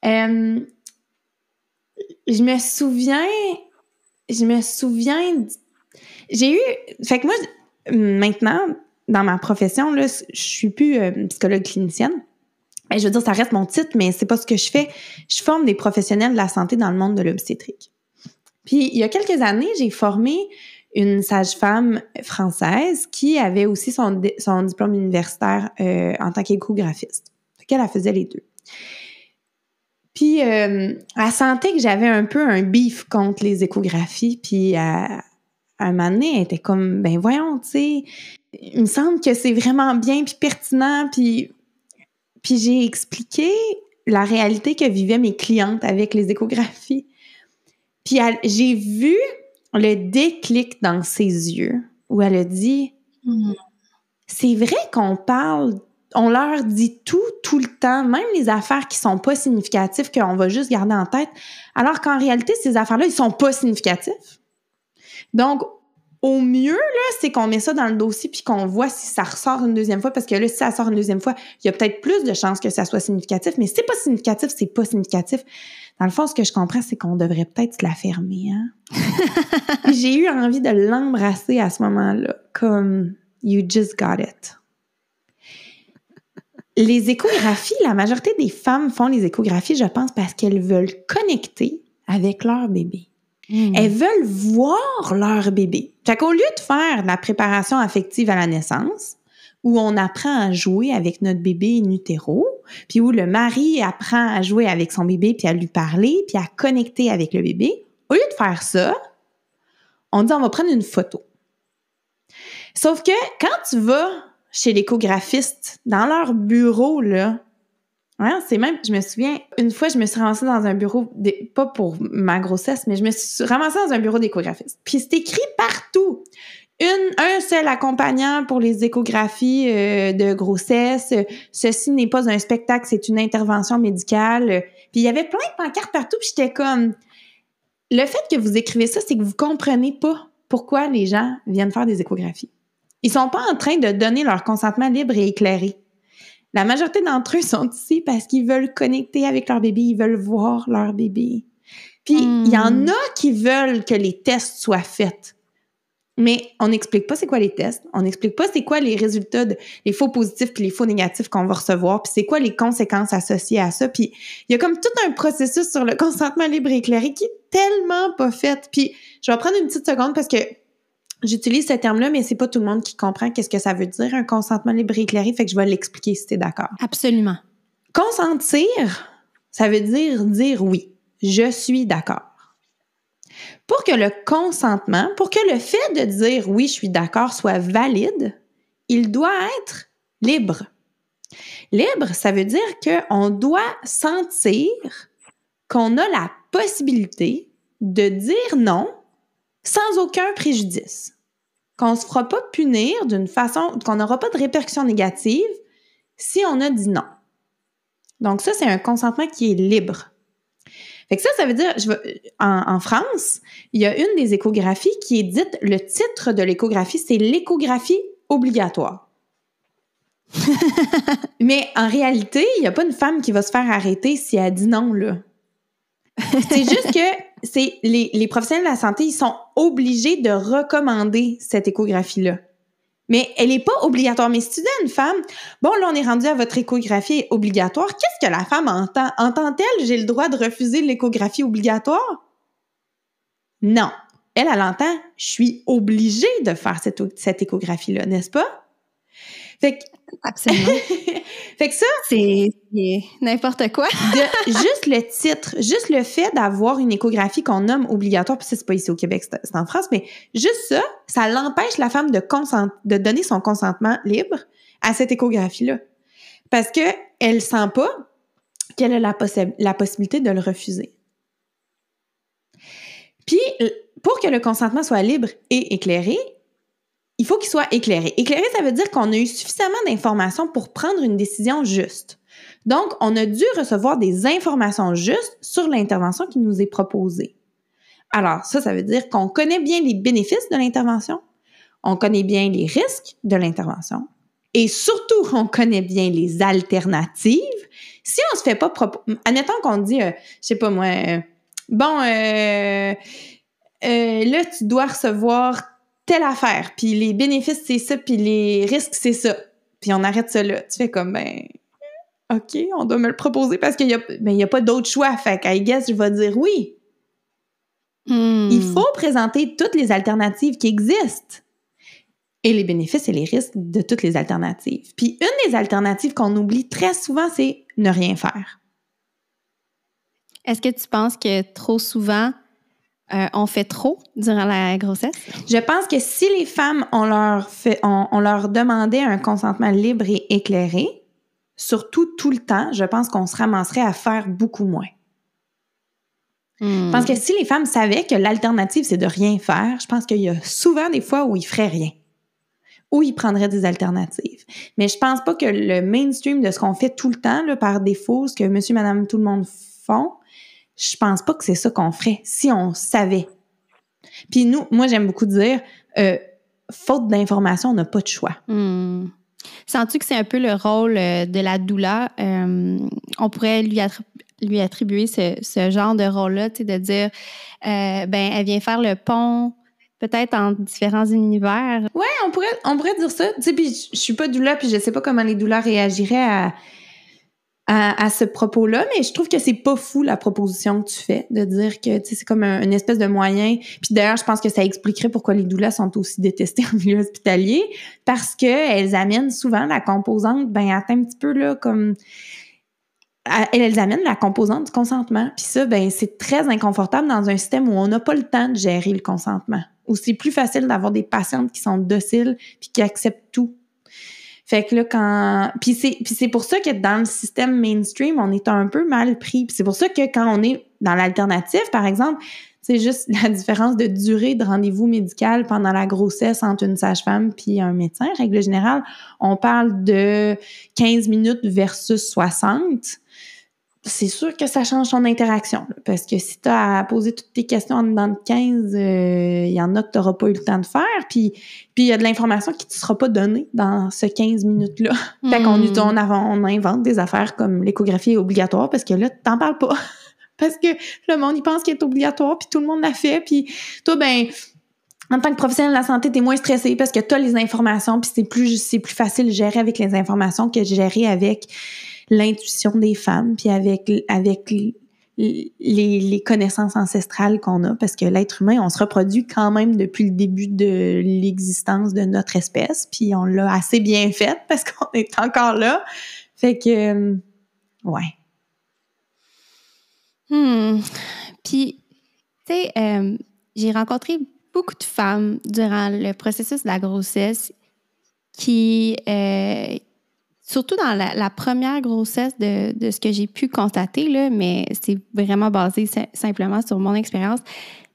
Euh, je me souviens, je me souviens, j'ai eu, fait que moi, maintenant, dans ma profession, là, je suis plus euh, psychologue clinicienne. Ben, je veux dire, ça reste mon titre, mais c'est pas ce que je fais. Je forme des professionnels de la santé dans le monde de l'obstétrique. Puis, il y a quelques années, j'ai formé une sage-femme française qui avait aussi son, di- son diplôme universitaire euh, en tant qu'échographiste. Fait qu'elle, elle faisait les deux. Puis, euh, elle sentait que j'avais un peu un beef contre les échographies. Puis, à un moment donné, elle était comme, ben voyons, tu sais, il me semble que c'est vraiment bien puis pertinent. Puis, puis j'ai expliqué la réalité que vivaient mes clientes avec les échographies. Puis, j'ai vu le déclic dans ses yeux où elle a dit, Mhm. c'est vrai qu'on parle, on leur dit tout, tout le temps, même les affaires qui sont pas significatives, qu'on va juste garder en tête, alors qu'en réalité, ces affaires-là, ils sont pas significatifs. Donc, au mieux, là, c'est qu'on met ça dans le dossier puis qu'on voit si ça ressort une deuxième fois, parce que là, si ça sort une deuxième fois, il y a peut-être plus de chances que ça soit significatif, mais si c'est pas significatif, c'est pas significatif. Dans le fond, ce que je comprends, c'est qu'on devrait peut-être se la fermer, hein? <laughs> J'ai eu envie de l'embrasser à ce moment-là, comme You just got it. Les échographies, la majorité des femmes font les échographies, je pense, parce qu'elles veulent connecter avec leur bébé. Mhm. Elles veulent voir leur bébé. Fait qu'au lieu de faire de la préparation affective à la naissance, où on apprend à jouer avec notre bébé in utero, puis où le mari apprend à jouer avec son bébé, puis à lui parler, puis à connecter avec le bébé, au lieu de faire ça, on dit on va prendre une photo. Sauf que quand tu vas chez l'échographiste, dans leur bureau, là, C'est même, je me souviens, une fois, je me suis ramassée dans un bureau, pas pour ma grossesse, mais je me suis ramassée dans un bureau d'échographiste. Puis c'est écrit partout. Un seul accompagnant pour les échographies euh, de grossesse. Ceci n'est pas un spectacle, c'est une intervention médicale. Puis il y avait plein de pancartes partout, puis j'étais comme... Le fait que vous écrivez ça, c'est que vous comprenez pas pourquoi les gens viennent faire des échographies. Ils sont pas en train de donner leur consentement libre et éclairé. La majorité d'entre eux sont ici parce qu'ils veulent connecter avec leur bébé, ils veulent voir leur bébé. Puis il y en hmm. a qui veulent que les tests soient faits. Mais on n'explique pas c'est quoi les tests, on n'explique pas c'est quoi les résultats, de, les faux positifs puis les faux négatifs qu'on va recevoir, puis c'est quoi les conséquences associées à ça. Puis il y a comme tout un processus sur le <laughs> consentement libre et éclairé qui est tellement pas fait. Puis je vais prendre une petite seconde parce que J'utilise ce terme-là, mais c'est pas tout le monde qui comprend qu'est-ce que ça veut dire, un consentement libre et éclairé, fait que je vais l'expliquer si tu es d'accord. Absolument. Consentir, ça veut dire dire oui, je suis d'accord. Pour que le consentement, pour que le fait de dire oui, je suis d'accord soit valide, il doit être libre. Libre, ça veut dire qu'on doit sentir qu'on a la possibilité de dire non sans aucun préjudice. Qu'on ne se fera pas punir d'une façon, qu'on n'aura pas de répercussions négatives si on a dit non. Donc ça, c'est un consentement qui est libre. Fait ça, ça veut dire, en, France, il y a une des échographies qui est dite, le titre de l'échographie, c'est l'échographie obligatoire. <laughs> Mais en réalité, il n'y a pas une femme qui va se faire arrêter si elle dit non, là. C'est juste que les, professionnels de la santé, ils sont obligés de recommander cette échographie-là. Mais elle n'est pas obligatoire. Mais si tu dis à une femme, bon, là, on est rendu à votre échographie obligatoire, qu'est-ce que la femme entend? Entend-elle, j'ai le droit de refuser l'échographie obligatoire? Non. Elle, elle entend, je suis obligée de faire cette, cette échographie-là, n'est-ce pas? Fait que Absolument. <laughs> fait que ça. C'est n'importe quoi. <laughs> juste le titre, juste le fait d'avoir une échographie qu'on nomme obligatoire, puis c'est pas ici au Québec, c'est en France, mais juste ça, ça l'empêche la femme de, de donner son consentement libre à cette échographie-là. Parce que elle sent pas qu'elle a la, la possibilité de le refuser. Puis, pour que le consentement soit libre et éclairé, il faut qu'il soit éclairé. Éclairé, ça veut dire qu'on a eu suffisamment d'informations pour prendre une décision juste. Donc, on a dû recevoir des informations justes sur l'intervention qui nous est proposée. Alors, ça, ça veut dire qu'on connaît bien les bénéfices de l'intervention, on connaît bien les risques de l'intervention, et surtout, on connaît bien les alternatives. Si on se fait pas admettons qu'on dit, euh, je sais pas moi, euh, bon, euh, là, tu dois recevoir telle affaire, puis les bénéfices, c'est ça, puis les risques, c'est ça. Puis on arrête ça là. Tu fais comme, ben, OK, on doit me le proposer parce qu'il n'y a, ben, y a pas d'autre choix. Fait I guess, je vais dire oui. Hmm. Il faut présenter toutes les alternatives qui existent et les bénéfices et les risques de toutes les alternatives. Puis une des alternatives qu'on oublie très souvent, c'est ne rien faire. Est-ce que tu penses que trop souvent, euh, on fait trop durant la grossesse? Je pense que si les femmes, on leur, fait, on, leur demandait un consentement libre et éclairé, surtout tout le temps, je pense qu'on se ramasserait à faire beaucoup moins. Hmm. Parce que si les femmes savaient que l'alternative, c'est de rien faire, je pense qu'il y a souvent des fois où ils feraient rien. Ou ils prendraient des alternatives. Mais je pense pas que le mainstream de ce qu'on fait tout le temps, là, par défaut, ce que monsieur, madame, tout le monde font, je pense pas que c'est ça qu'on ferait si on savait. Puis nous, moi, j'aime beaucoup dire, euh, faute d'information, on n'a pas de choix. Hmm. Sens-tu que c'est un peu le rôle euh, de la doula? Euh, on pourrait lui, lui attribuer ce, genre de rôle-là, de dire, ben, elle vient faire le pont peut-être en différents univers. Ouais, on pourrait, on pourrait dire ça. Tu sais, puis je suis pas doula, puis je sais pas comment les doulas réagiraient à à, ce propos-là, mais je trouve que c'est pas fou la proposition que tu fais de dire que c'est comme un, une espèce de moyen. Puis d'ailleurs, je pense que ça expliquerait pourquoi les doulas sont aussi détestées en milieu hospitalier parce que elles amènent souvent la composante, ben atteint un petit peu là comme elles amènent la composante du consentement. Puis ça, ben c'est très inconfortable dans un système où on n'a pas le temps de gérer le consentement. Où c'est plus facile d'avoir des patientes qui sont dociles puis qui acceptent tout Fait que là, quand. Puis c'est, c'est pour ça que dans le système mainstream, on est un peu mal pris. Puis c'est pour ça que quand on est dans l'alternative, par exemple, c'est juste la différence de durée de rendez-vous médical pendant la grossesse entre une sage-femme puis un médecin. Règle générale, on parle de 15 minutes versus 60 c'est sûr que ça change ton interaction. parce que si tu as à poser toutes tes questions en dedans de 15, euh, il y en a que tu n'auras pas eu le temps de faire. Puis il y a de l'information qui ne te sera pas donnée dans ce 15 minutes-là. Fait qu'on hmm. on, on invente des affaires comme l'échographie est obligatoire parce que là, tu n'en parles pas. <laughs> parce que le monde, il pense qu'elle est obligatoire, puis tout le monde l'a fait. Puis toi, ben en tant que professionnel de la santé, tu es moins stressé parce que tu as les informations, puis c'est plus, c'est plus facile de gérer avec les informations que de gérer avec l'intuition des femmes, puis avec, avec les, connaissances ancestrales qu'on a, parce que l'être humain, on se reproduit quand même depuis le début de l'existence de notre espèce, puis on l'a assez bien fait <laughs> parce qu'on est encore là. Fait que, euh, ouais. Hmm. Puis, tu sais, euh, j'ai rencontré beaucoup de femmes durant le processus de la grossesse qui, euh, surtout dans la, première grossesse de, de ce que j'ai pu constater, là, mais c'est vraiment basé simplement sur mon expérience,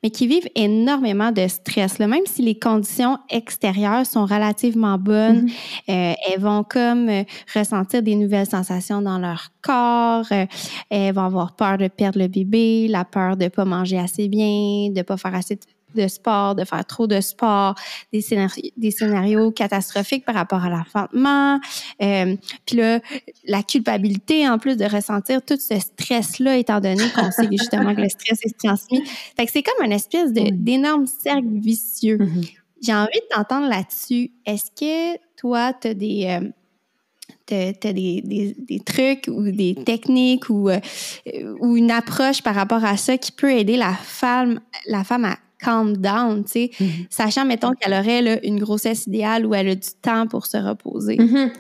mais qui vivent énormément de stress. Là. Même si les conditions extérieures sont relativement bonnes, mm-hmm. euh, elles vont comme euh, ressentir des nouvelles sensations dans leur corps, euh, elles vont avoir peur de perdre le bébé, la peur de ne pas manger assez bien, de ne pas faire assez de de sport, de faire trop de sport, des scénarios, des scénarios catastrophiques par rapport à l'enfantement. Euh, puis là, la culpabilité, en plus de ressentir tout ce stress-là, étant donné qu'on sait justement que le stress est transmis. Fait que c'est comme une espèce d'énorme cercle vicieux. Mm-hmm. J'ai envie de t'entendre là-dessus. Est-ce que toi, tu as des... Euh, t'as, des, des, des, trucs ou des techniques ou, euh, ou une approche par rapport à ça qui peut aider la femme, la femme à calm down, tu sais, mm-hmm. sachant, mettons, qu'elle aurait là, une grossesse idéale où elle a du temps pour se reposer. Mm-hmm.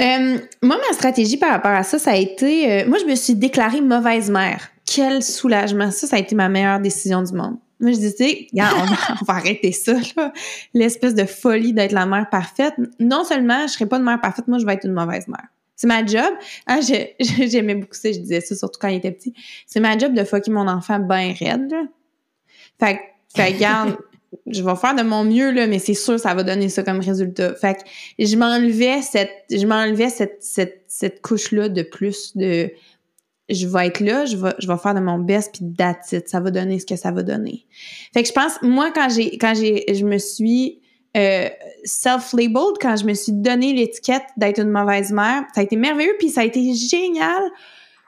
Euh, moi, ma stratégie par rapport à ça, ça a été, euh, moi, je me suis déclarée mauvaise mère. Quel soulagement. Ça, ça a été ma meilleure décision du monde. Moi, je disais, on, va, <laughs> on va arrêter ça, l'espèce de folie d'être la mère parfaite. Non seulement je serai pas une mère parfaite, moi, je vais être une mauvaise mère. C'est ma job. Ah, <laughs> j'aimais beaucoup ça, je disais ça, surtout quand il était petit. C'est ma job de fucker mon enfant bien raide. Là. Fait fait regarde, je vais faire de mon mieux, là, mais c'est sûr ça va donner ça comme résultat. Fait que je m'enlevais cette, je m'enlevais cette, cette, cette couche-là de plus de je vais être là, je vais, je vais faire de mon best, puis that's it. Ça va donner ce que ça va donner. Fait que je pense, moi, quand j'ai, quand j'ai, je me suis euh, self-labeled, quand je me suis donné l'étiquette d'être une mauvaise mère, ça a été merveilleux, puis ça a été génial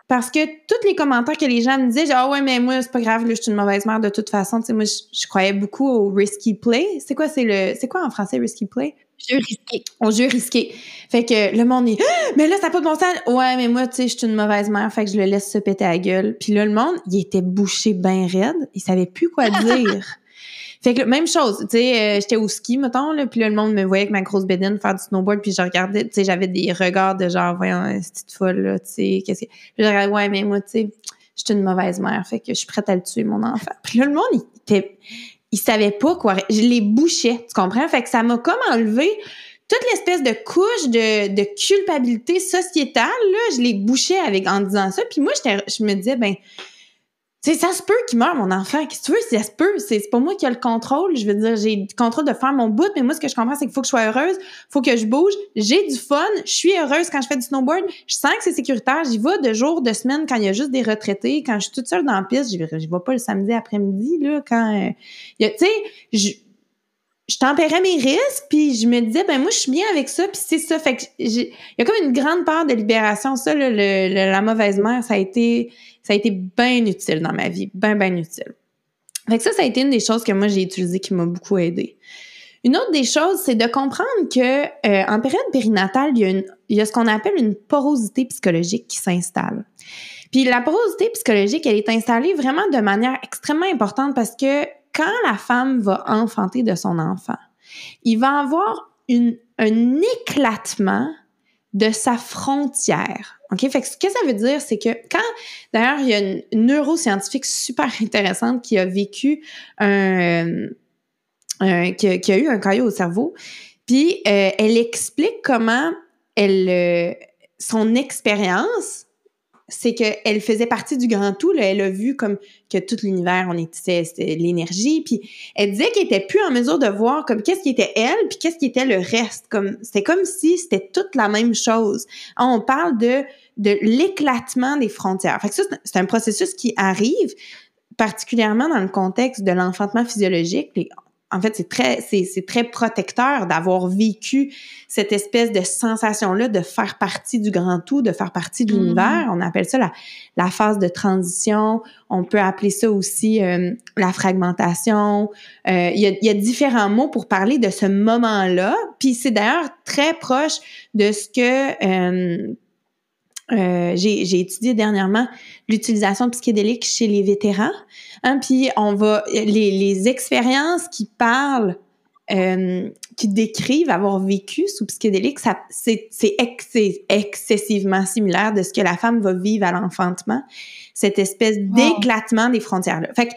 parce que tous les commentaires que les gens me disaient, genre, ah ouais, mais moi, c'est pas grave, là, je suis une mauvaise mère de toute façon. Tu sais, moi, je, croyais beaucoup au risky play. C'est quoi, c'est le, c'est quoi en français, risky play? Jeu risqué. Au jeu risqué. Fait que le monde est, ah, mais là, ça n'a pas de bon sens. Ouais, mais moi, tu sais, je suis une mauvaise mère, fait que je le laisse se péter à la gueule. Puis là, le monde, il était bouché bien raide. Il savait plus quoi dire. <laughs> Fait que même chose, tu sais, euh, j'étais au ski, mettons, là, puis là, le monde me voyait avec ma grosse bédine faire du snowboard, puis je regardais, tu sais, j'avais des regards de genre, voyons, cette folle, là, tu sais, qu'est-ce que... Puis je regardais, ouais, mais moi, tu sais, je suis une mauvaise mère, fait que je suis prête à le tuer, mon enfant. Puis là, le monde, il était... Il savait pas quoi... Je les bouchais, tu comprends? Fait que ça m'a comme enlevé toute l'espèce de couche de, de culpabilité sociétale, là, je les bouchais avec, en disant ça. Puis moi, je me disais, ben sais, ça se peut qu'il meure, mon enfant. Qu'est-ce que tu veux? Ça se peut. C'est pas moi qui ai le contrôle. Je veux dire, j'ai le contrôle de faire mon bout, mais moi, ce que je comprends, c'est qu'il faut que je sois heureuse, faut que je bouge. J'ai du fun. Je suis heureuse quand je fais du snowboard. Je sens que c'est sécuritaire. J'y vais de jour, de semaine, quand il y a juste des retraités. Quand je suis toute seule dans la piste, je vais, vais pas le samedi après-midi, là, quand, euh, tu sais, je, tempérais mes risques, puis je me disais, ben moi, je suis bien avec ça, puis c'est ça. Fait que il y a comme une grande part de libération. Ça, le, la mauvaise mère, ça a été ça a été bien utile dans ma vie, bien, bien utile. Fait que ça, ça a été une des choses que moi, j'ai utilisées qui m'a beaucoup aidé. Une autre des choses, c'est de comprendre que euh, en période périnatale, il y, a une, il y a ce qu'on appelle une porosité psychologique qui s'installe. Puis la porosité psychologique, elle est installée vraiment de manière extrêmement importante parce que quand la femme va enfanter de son enfant, il va avoir un éclatement de sa frontière. OK? Fait que ce que ça veut dire, c'est que quand, d'ailleurs, il y a une neuroscientifique super intéressante qui a vécu un, qui, a, eu un caillot au cerveau, Puis euh, elle explique comment elle, euh, son expérience, c'est qu'elle faisait partie du grand tout. Là. Elle a vu comme que tout l'univers, on était, c'était l'énergie. Puis elle disait qu'elle était plus en mesure de voir comme qu'est-ce qui était elle, puis qu'est-ce qui était le reste. Comme c'était comme si c'était toute la même chose. On parle de de l'éclatement des frontières. Fait que ça, c'est un processus qui arrive particulièrement dans le contexte de l'enfantement physiologique. En fait, c'est très, c'est, très protecteur d'avoir vécu cette espèce de sensation-là de faire partie du grand tout, de faire partie de mm-hmm. l'univers. On appelle ça la, la, phase de transition. On peut appeler ça aussi euh, la fragmentation. Euh, il, y a, il y, a, différents mots pour parler de ce moment-là. Puis c'est d'ailleurs très proche de ce que euh, euh, j'ai étudié dernièrement l'utilisation de psychédéliques chez les vétérans. Hein, puis on va les, les expériences qui parlent, euh, qui décrivent avoir vécu sous psychédélique, c'est excessivement similaire de ce que la femme va vivre à l'enfantement, cette espèce d'éclatement des frontières là. Fait que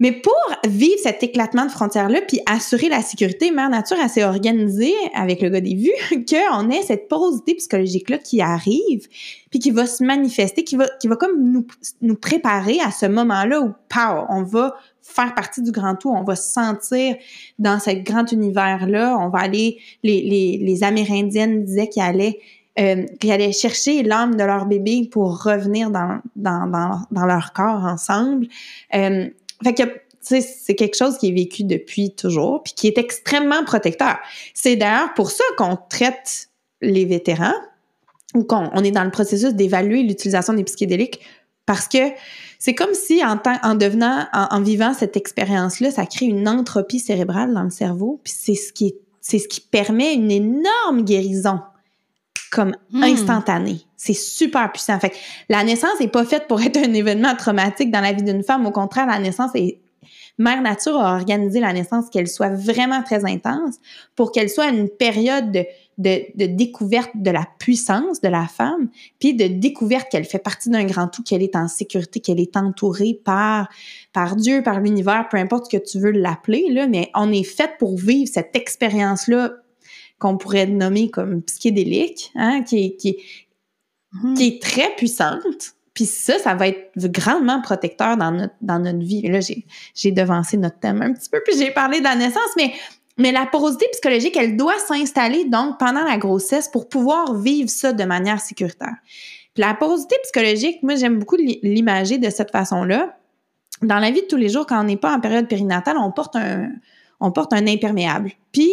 mais pour vivre cet éclatement de frontières-là, puis assurer la sécurité, Mère Nature a s'est organisée avec le gars des vues <laughs> qu'on ait cette porosité psychologique-là qui arrive, puis qui va se manifester, qui va, qui va comme nous, nous préparer à ce moment-là où, pow, on va faire partie du grand tout, on va se sentir dans ce grand univers-là, on va aller, les, les, les Amérindiennes disaient qu'ils allaient euh, allaient chercher l'âme de leur bébé pour revenir dans, dans, dans, dans leur corps ensemble. Euh, fait que c'est quelque chose qui est vécu depuis toujours, puis qui est extrêmement protecteur. C'est d'ailleurs pour ça qu'on traite les vétérans ou qu'on on est dans le processus d'évaluer l'utilisation des psychédéliques parce que c'est comme si en, en devenant, en, vivant cette expérience-là, ça crée une entropie cérébrale dans le cerveau, puis c'est ce qui c'est ce qui permet une énorme guérison comme hmm. instantanée. C'est super puissant. Fait que la naissance n'est pas faite pour être un événement traumatique dans la vie d'une femme. Au contraire, la naissance est Mère Nature a organisé la naissance qu'elle soit vraiment très intense pour qu'elle soit une période de, de, découverte de la puissance de la femme, puis de découverte qu'elle fait partie d'un grand tout, qu'elle est en sécurité, qu'elle est entourée par, par Dieu, par l'univers, peu importe ce que tu veux l'appeler, là, mais on est fait pour vivre cette expérience-là qu'on pourrait nommer comme psychédélique, hein, qui, est, qui, mhm. qui est très puissante. Puis ça, ça va être grandement protecteur dans notre, dans notre vie. là, j'ai devancé notre thème un petit peu, puis j'ai parlé de la naissance, mais, mais la porosité psychologique, elle doit s'installer donc pendant la grossesse pour pouvoir vivre ça de manière sécuritaire. Puis la porosité psychologique, moi, j'aime beaucoup l'imager de cette façon-là. Dans la vie de tous les jours, quand on n'est pas en période périnatale, on porte un, on porte un imperméable. Puis,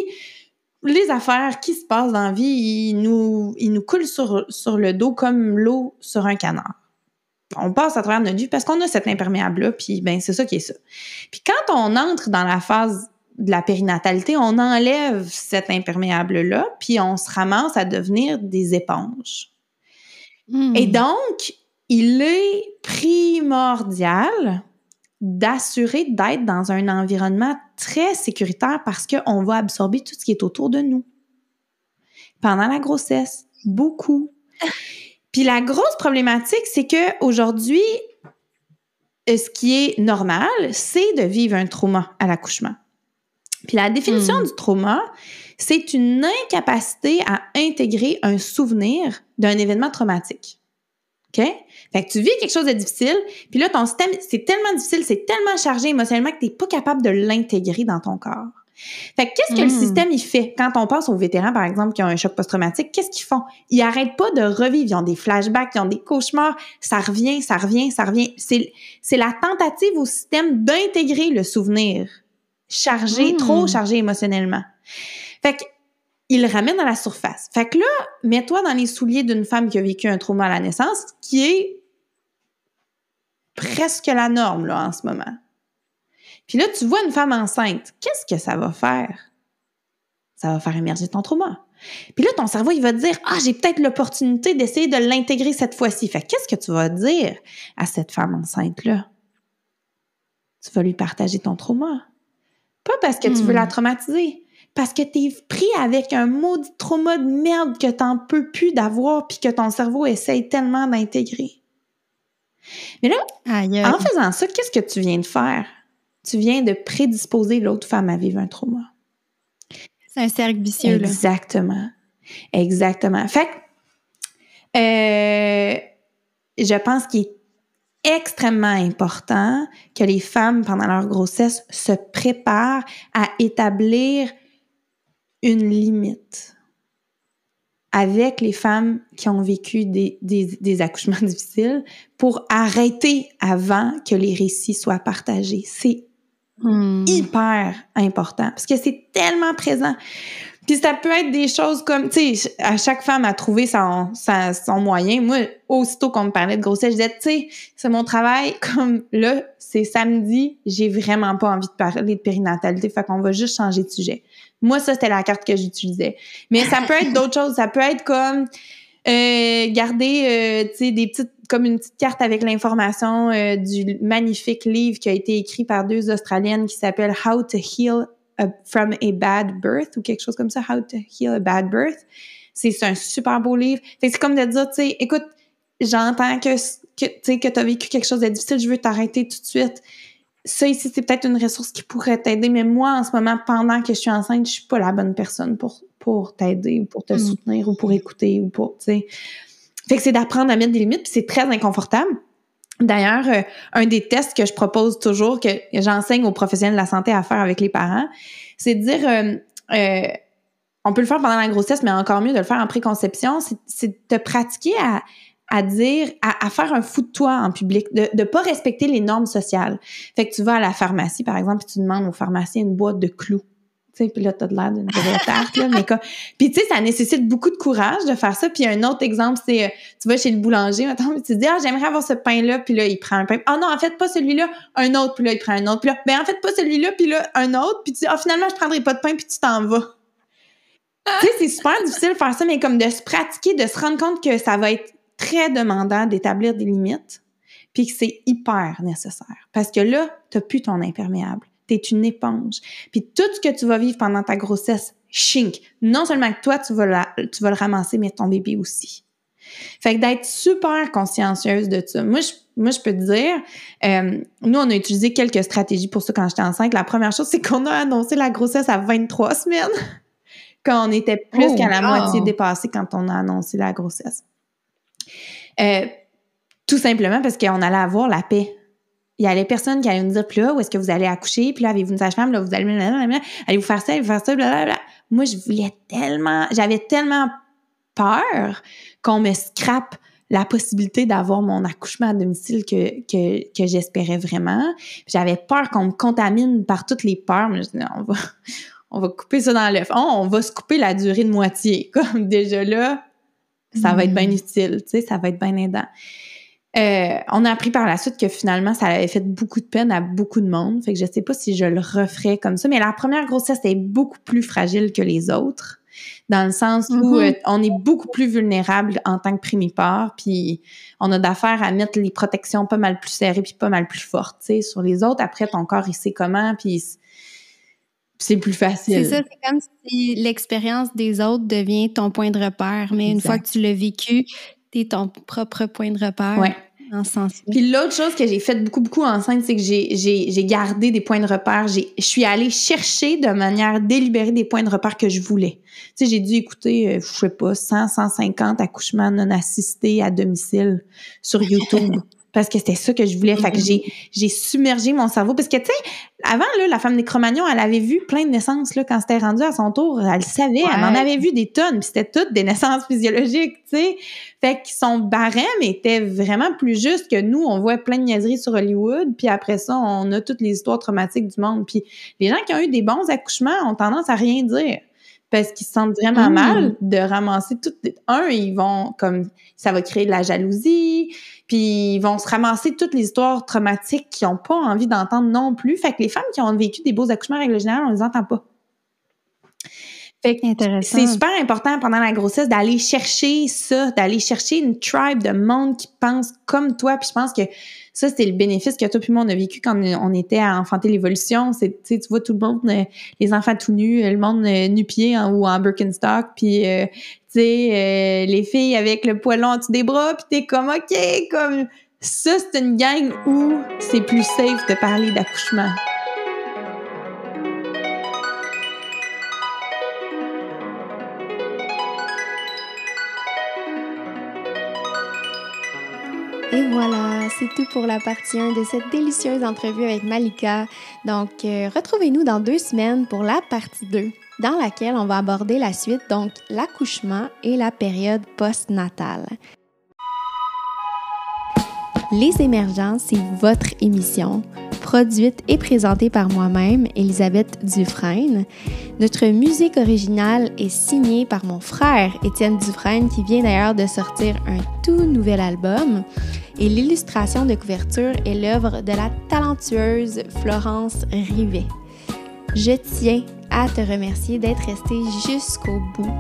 les affaires qui se passent dans la vie, ils nous, ils nous coulent sur, sur le dos comme l'eau sur un canard. On passe à travers notre vie parce qu'on a cet imperméable-là, puis ben c'est ça qui est ça. Puis quand on entre dans la phase de la périnatalité, on enlève cet imperméable-là, puis on se ramasse à devenir des éponges. Hmm. Et donc, il est primordial d'assurer d'être dans un environnement très sécuritaire parce qu'on va absorber tout ce qui est autour de nous. Pendant la grossesse, beaucoup. <laughs> Puis la grosse problématique, c'est que aujourd'hui, euh, ce qui est normal, c'est de vivre un trauma à l'accouchement. Puis la définition hmm. du trauma, c'est une incapacité à intégrer un souvenir d'un événement traumatique. OK? Fait que tu vis quelque chose de difficile, puis là, ton système, c'est tellement difficile, c'est tellement chargé émotionnellement que tu n'es pas capable de l'intégrer dans ton corps. Fait que qu'est-ce que le hmm. système, il fait? Quand on pense aux vétérans, par exemple, qui ont un choc post-traumatique, qu'est-ce qu'ils font? Ils arrêtent pas de revivre. Ils ont des flashbacks, ils ont des cauchemars. Ça revient, ça revient, ça revient. C'est, c'est la tentative au système d'intégrer le souvenir chargé, hmm. trop chargé émotionnellement. Fait que il le ramène à la surface. Fait que là, mets-toi dans les souliers d'une femme qui a vécu un trauma à la naissance, qui est presque la norme là en ce moment. Puis là, tu vois une femme enceinte, qu'est-ce que ça va faire? Ça va faire émerger ton trauma. Puis là, ton cerveau, il va te dire, ah, j'ai peut-être l'opportunité d'essayer de l'intégrer cette fois-ci. Fait qu'est-ce que tu vas dire à cette femme enceinte-là? Tu vas lui partager ton trauma. Pas parce que tu veux la hmm. traumatiser, parce que tu es pris avec un maudit trauma de merde que t'en peux plus d'avoir puis que ton cerveau essaye tellement d'intégrer. Mais là, en faisant ça, qu'est-ce que tu viens de faire? Tu viens de prédisposer l'autre femme à vivre un trauma. C'est un cercle vicieux, Exactement. Exactement. Fait que, euh, je pense qu'il est extrêmement important que les femmes, pendant leur grossesse, se préparent à établir une limite avec les femmes qui ont vécu des, des, accouchements <laughs> difficiles pour arrêter avant que les récits soient partagés. C'est hmm. hyper important parce que c'est tellement présent. Puis ça peut être des choses comme, tu sais, à chaque femme a trouvé son, son, moyen. Moi, aussitôt qu'on me parlait de grossesse, je disais, tu sais, c'est mon travail. <laughs> Comme là, c'est samedi, j'ai vraiment pas envie de parler de périnatalité, fait qu'on va juste changer de sujet. Moi, ça, c'était la carte que j'utilisais. Mais ça peut être d'autres choses. Ça peut être comme euh, garder, euh, des petites, comme une petite carte avec l'information euh, du magnifique livre qui a été écrit par deux Australiennes qui s'appelle How to Heal from a Bad Birth ou quelque chose comme ça, How to Heal a Bad Birth. C'est un super beau livre. c'est comme de dire, tu sais, écoute, j'entends que, que tu as vécu quelque chose de difficile, je veux t'arrêter tout de suite ça ici, c'est peut-être une ressource qui pourrait t'aider, mais moi, en ce moment, pendant que je suis enceinte, je suis pas la bonne personne pour, pour t'aider ou pour te mm. soutenir ou pour écouter ou pour, tu sais. Fait que c'est d'apprendre à mettre des limites, puis c'est très inconfortable. D'ailleurs, euh, un des tests que je propose toujours, que j'enseigne aux professionnels de la santé à faire avec les parents, c'est de dire, euh, euh, on peut le faire pendant la grossesse, mais encore mieux de le faire en préconception, c'est de te pratiquer à, à dire, à, faire un fou de toi en public, de ne pas respecter les normes sociales. Fait que tu vas à la pharmacie, par exemple, puis tu demandes au pharmacien une boîte de clous. Puis là, t'as de l'air d'une tarte, là, mais quoi. Puis tu sais, ça nécessite beaucoup de courage de faire ça. Puis un autre exemple, c'est, euh, tu vas chez le boulanger, maintenant, tu te dis, ah, j'aimerais avoir ce pain-là, puis là, il prend un pain. Ah non, en fait, pas celui-là, un autre, puis là, il prend un autre. Puis là, ben en fait, pas celui-là, puis là, un autre. Puis tu dis, ah, finalement, je prendrai pas de pain, puis tu t'en vas. tu sais, c'est super difficile de faire ça, mais comme de se pratiquer, de se rendre compte que ça va être très demandant d'établir des limites, puis que c'est hyper nécessaire. Parce que là, tu n'as plus ton imperméable. Tu es une éponge. Puis tout ce que tu vas vivre pendant ta grossesse, chink. Non seulement que toi, tu vas, tu vas le ramasser, mais ton bébé aussi. Fait que d'être super consciencieuse de ça. Moi, je, moi, je peux te dire, euh, nous, on a utilisé quelques stratégies pour ça quand j'étais enceinte. La première chose, c'est qu'on a annoncé la grossesse à 23 semaines, <laughs> quand on était plus oh, qu'à la moitié dépassé quand on a annoncé la grossesse. Euh, tout simplement parce qu'on allait avoir la paix. Il y avait personne qui allait nous dire, puis là, où est-ce que vous allez accoucher? Puis là, avez-vous une sage-femme? Là, vous allez, allez vous faire ça, allez vous faire ça, blablabla. Moi, je voulais tellement, j'avais tellement peur qu'on me scrape la possibilité d'avoir mon accouchement à domicile que, que, j'espérais vraiment. J'avais peur qu'on me contamine par toutes les peurs. Mais on va, on va couper ça dans l'œuf. on va se couper la durée de moitié. <laughs> Comme déjà là, ça va être bien mm. utile, tu sais, ça va être bien aidant. Euh, on a appris par la suite que finalement, ça avait fait beaucoup de peine à beaucoup de monde. Fait que je sais pas si je le referais comme ça. Mais la première grossesse est beaucoup plus fragile que les autres, dans le sens où mm-hmm. euh, on est beaucoup plus vulnérable en tant que primipare, puis on a d'affaires à mettre les protections pas mal plus serrées puis pas mal plus fortes, tu sais, sur les autres. Après, ton corps, il sait comment, puis c'est plus facile. C'est ça, c'est comme si l'expérience des autres devient ton point de repère, mais une fois que tu l'as vécu, tu es ton propre point de repère. Ouais. Ce sens Puis l'autre chose que j'ai fait beaucoup, beaucoup enceinte, c'est que j'ai gardé des points de repère. Je suis allée chercher de manière délibérée des points de repère que je voulais. Tu sais, j'ai dû écouter, euh, je sais pas, 100, 150 accouchements non assistés à domicile sur YouTube. <laughs> parce que c'était ça que je voulais. Fait que j'ai, j'ai submergé mon cerveau. Parce que, tu sais, avant, là, la femme des Cro-Magnons, elle avait vu plein de naissances, là, quand c'était rendu à son tour. Elle savait, elle en avait vu des tonnes, puis c'était toutes des naissances physiologiques, tu sais. Fait que son barème était vraiment plus juste que nous. On voit plein de niaiseries sur Hollywood, puis après ça, on a toutes les histoires traumatiques du monde. Puis les gens qui ont eu des bons accouchements ont tendance à rien dire parce qu'ils se sentent vraiment mmh. mal de ramasser tout. Un, ils vont comme ça va créer de la jalousie, puis ils vont se ramasser toutes les histoires traumatiques qu'ils n'ont pas envie d'entendre non plus. Fait que les femmes qui ont vécu des beaux accouchements, règle générale, on les entend pas. Fait que c'est super important pendant la grossesse d'aller chercher ça, d'aller chercher une tribe de monde qui pense comme toi. Puis je pense que ça, c'était le bénéfice que toi puis moi, on a vécu quand on était à enfanter l'évolution. C'est, tu vois, tout le monde, euh, les enfants tout nus, le monde euh, nu-pied ou en Birkenstock, puis, euh, tu sais, euh, les filles avec le poil en dessous des bras, puis t'es comme, OK, comme ça, c'est une gang où c'est plus safe de parler d'accouchement. Et voilà, c'est tout pour la partie 1 de cette délicieuse entrevue avec Malika. Donc, euh, retrouvez-nous dans deux semaines pour la partie 2 dans laquelle on va aborder la suite, donc l'accouchement et la période postnatale. Les émergences, c'est votre émission, produite et présentée par moi-même, Elisabeth Dufresne. Notre musique originale est signée par mon frère, Étienne Dufresne, qui vient d'ailleurs de sortir un tout nouvel album. Et l'illustration de couverture est l'œuvre de la talentueuse Florence Rivet. Je tiens à te remercier d'être resté jusqu'au bout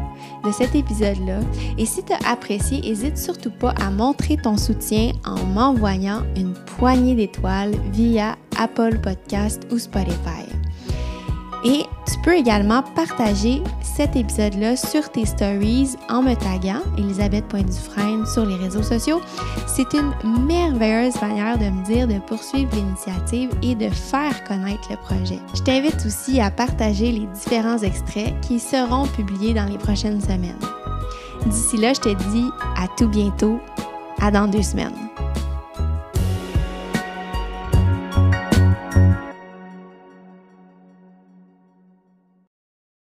de cet épisode-là. Et si tu as apprécié, n'hésite surtout pas à montrer ton soutien en m'envoyant une poignée d'étoiles via Apple Podcast ou Spotify. Et tu peux également partager cet épisode-là sur tes stories en me taguant elisabeth.dufresne sur les réseaux sociaux. C'est une merveilleuse manière de me dire de poursuivre l'initiative et de faire connaître le projet. Je t'invite aussi à partager les différents extraits qui seront publiés dans les prochaines semaines. D'ici là, je te dis à tout bientôt, à dans deux semaines.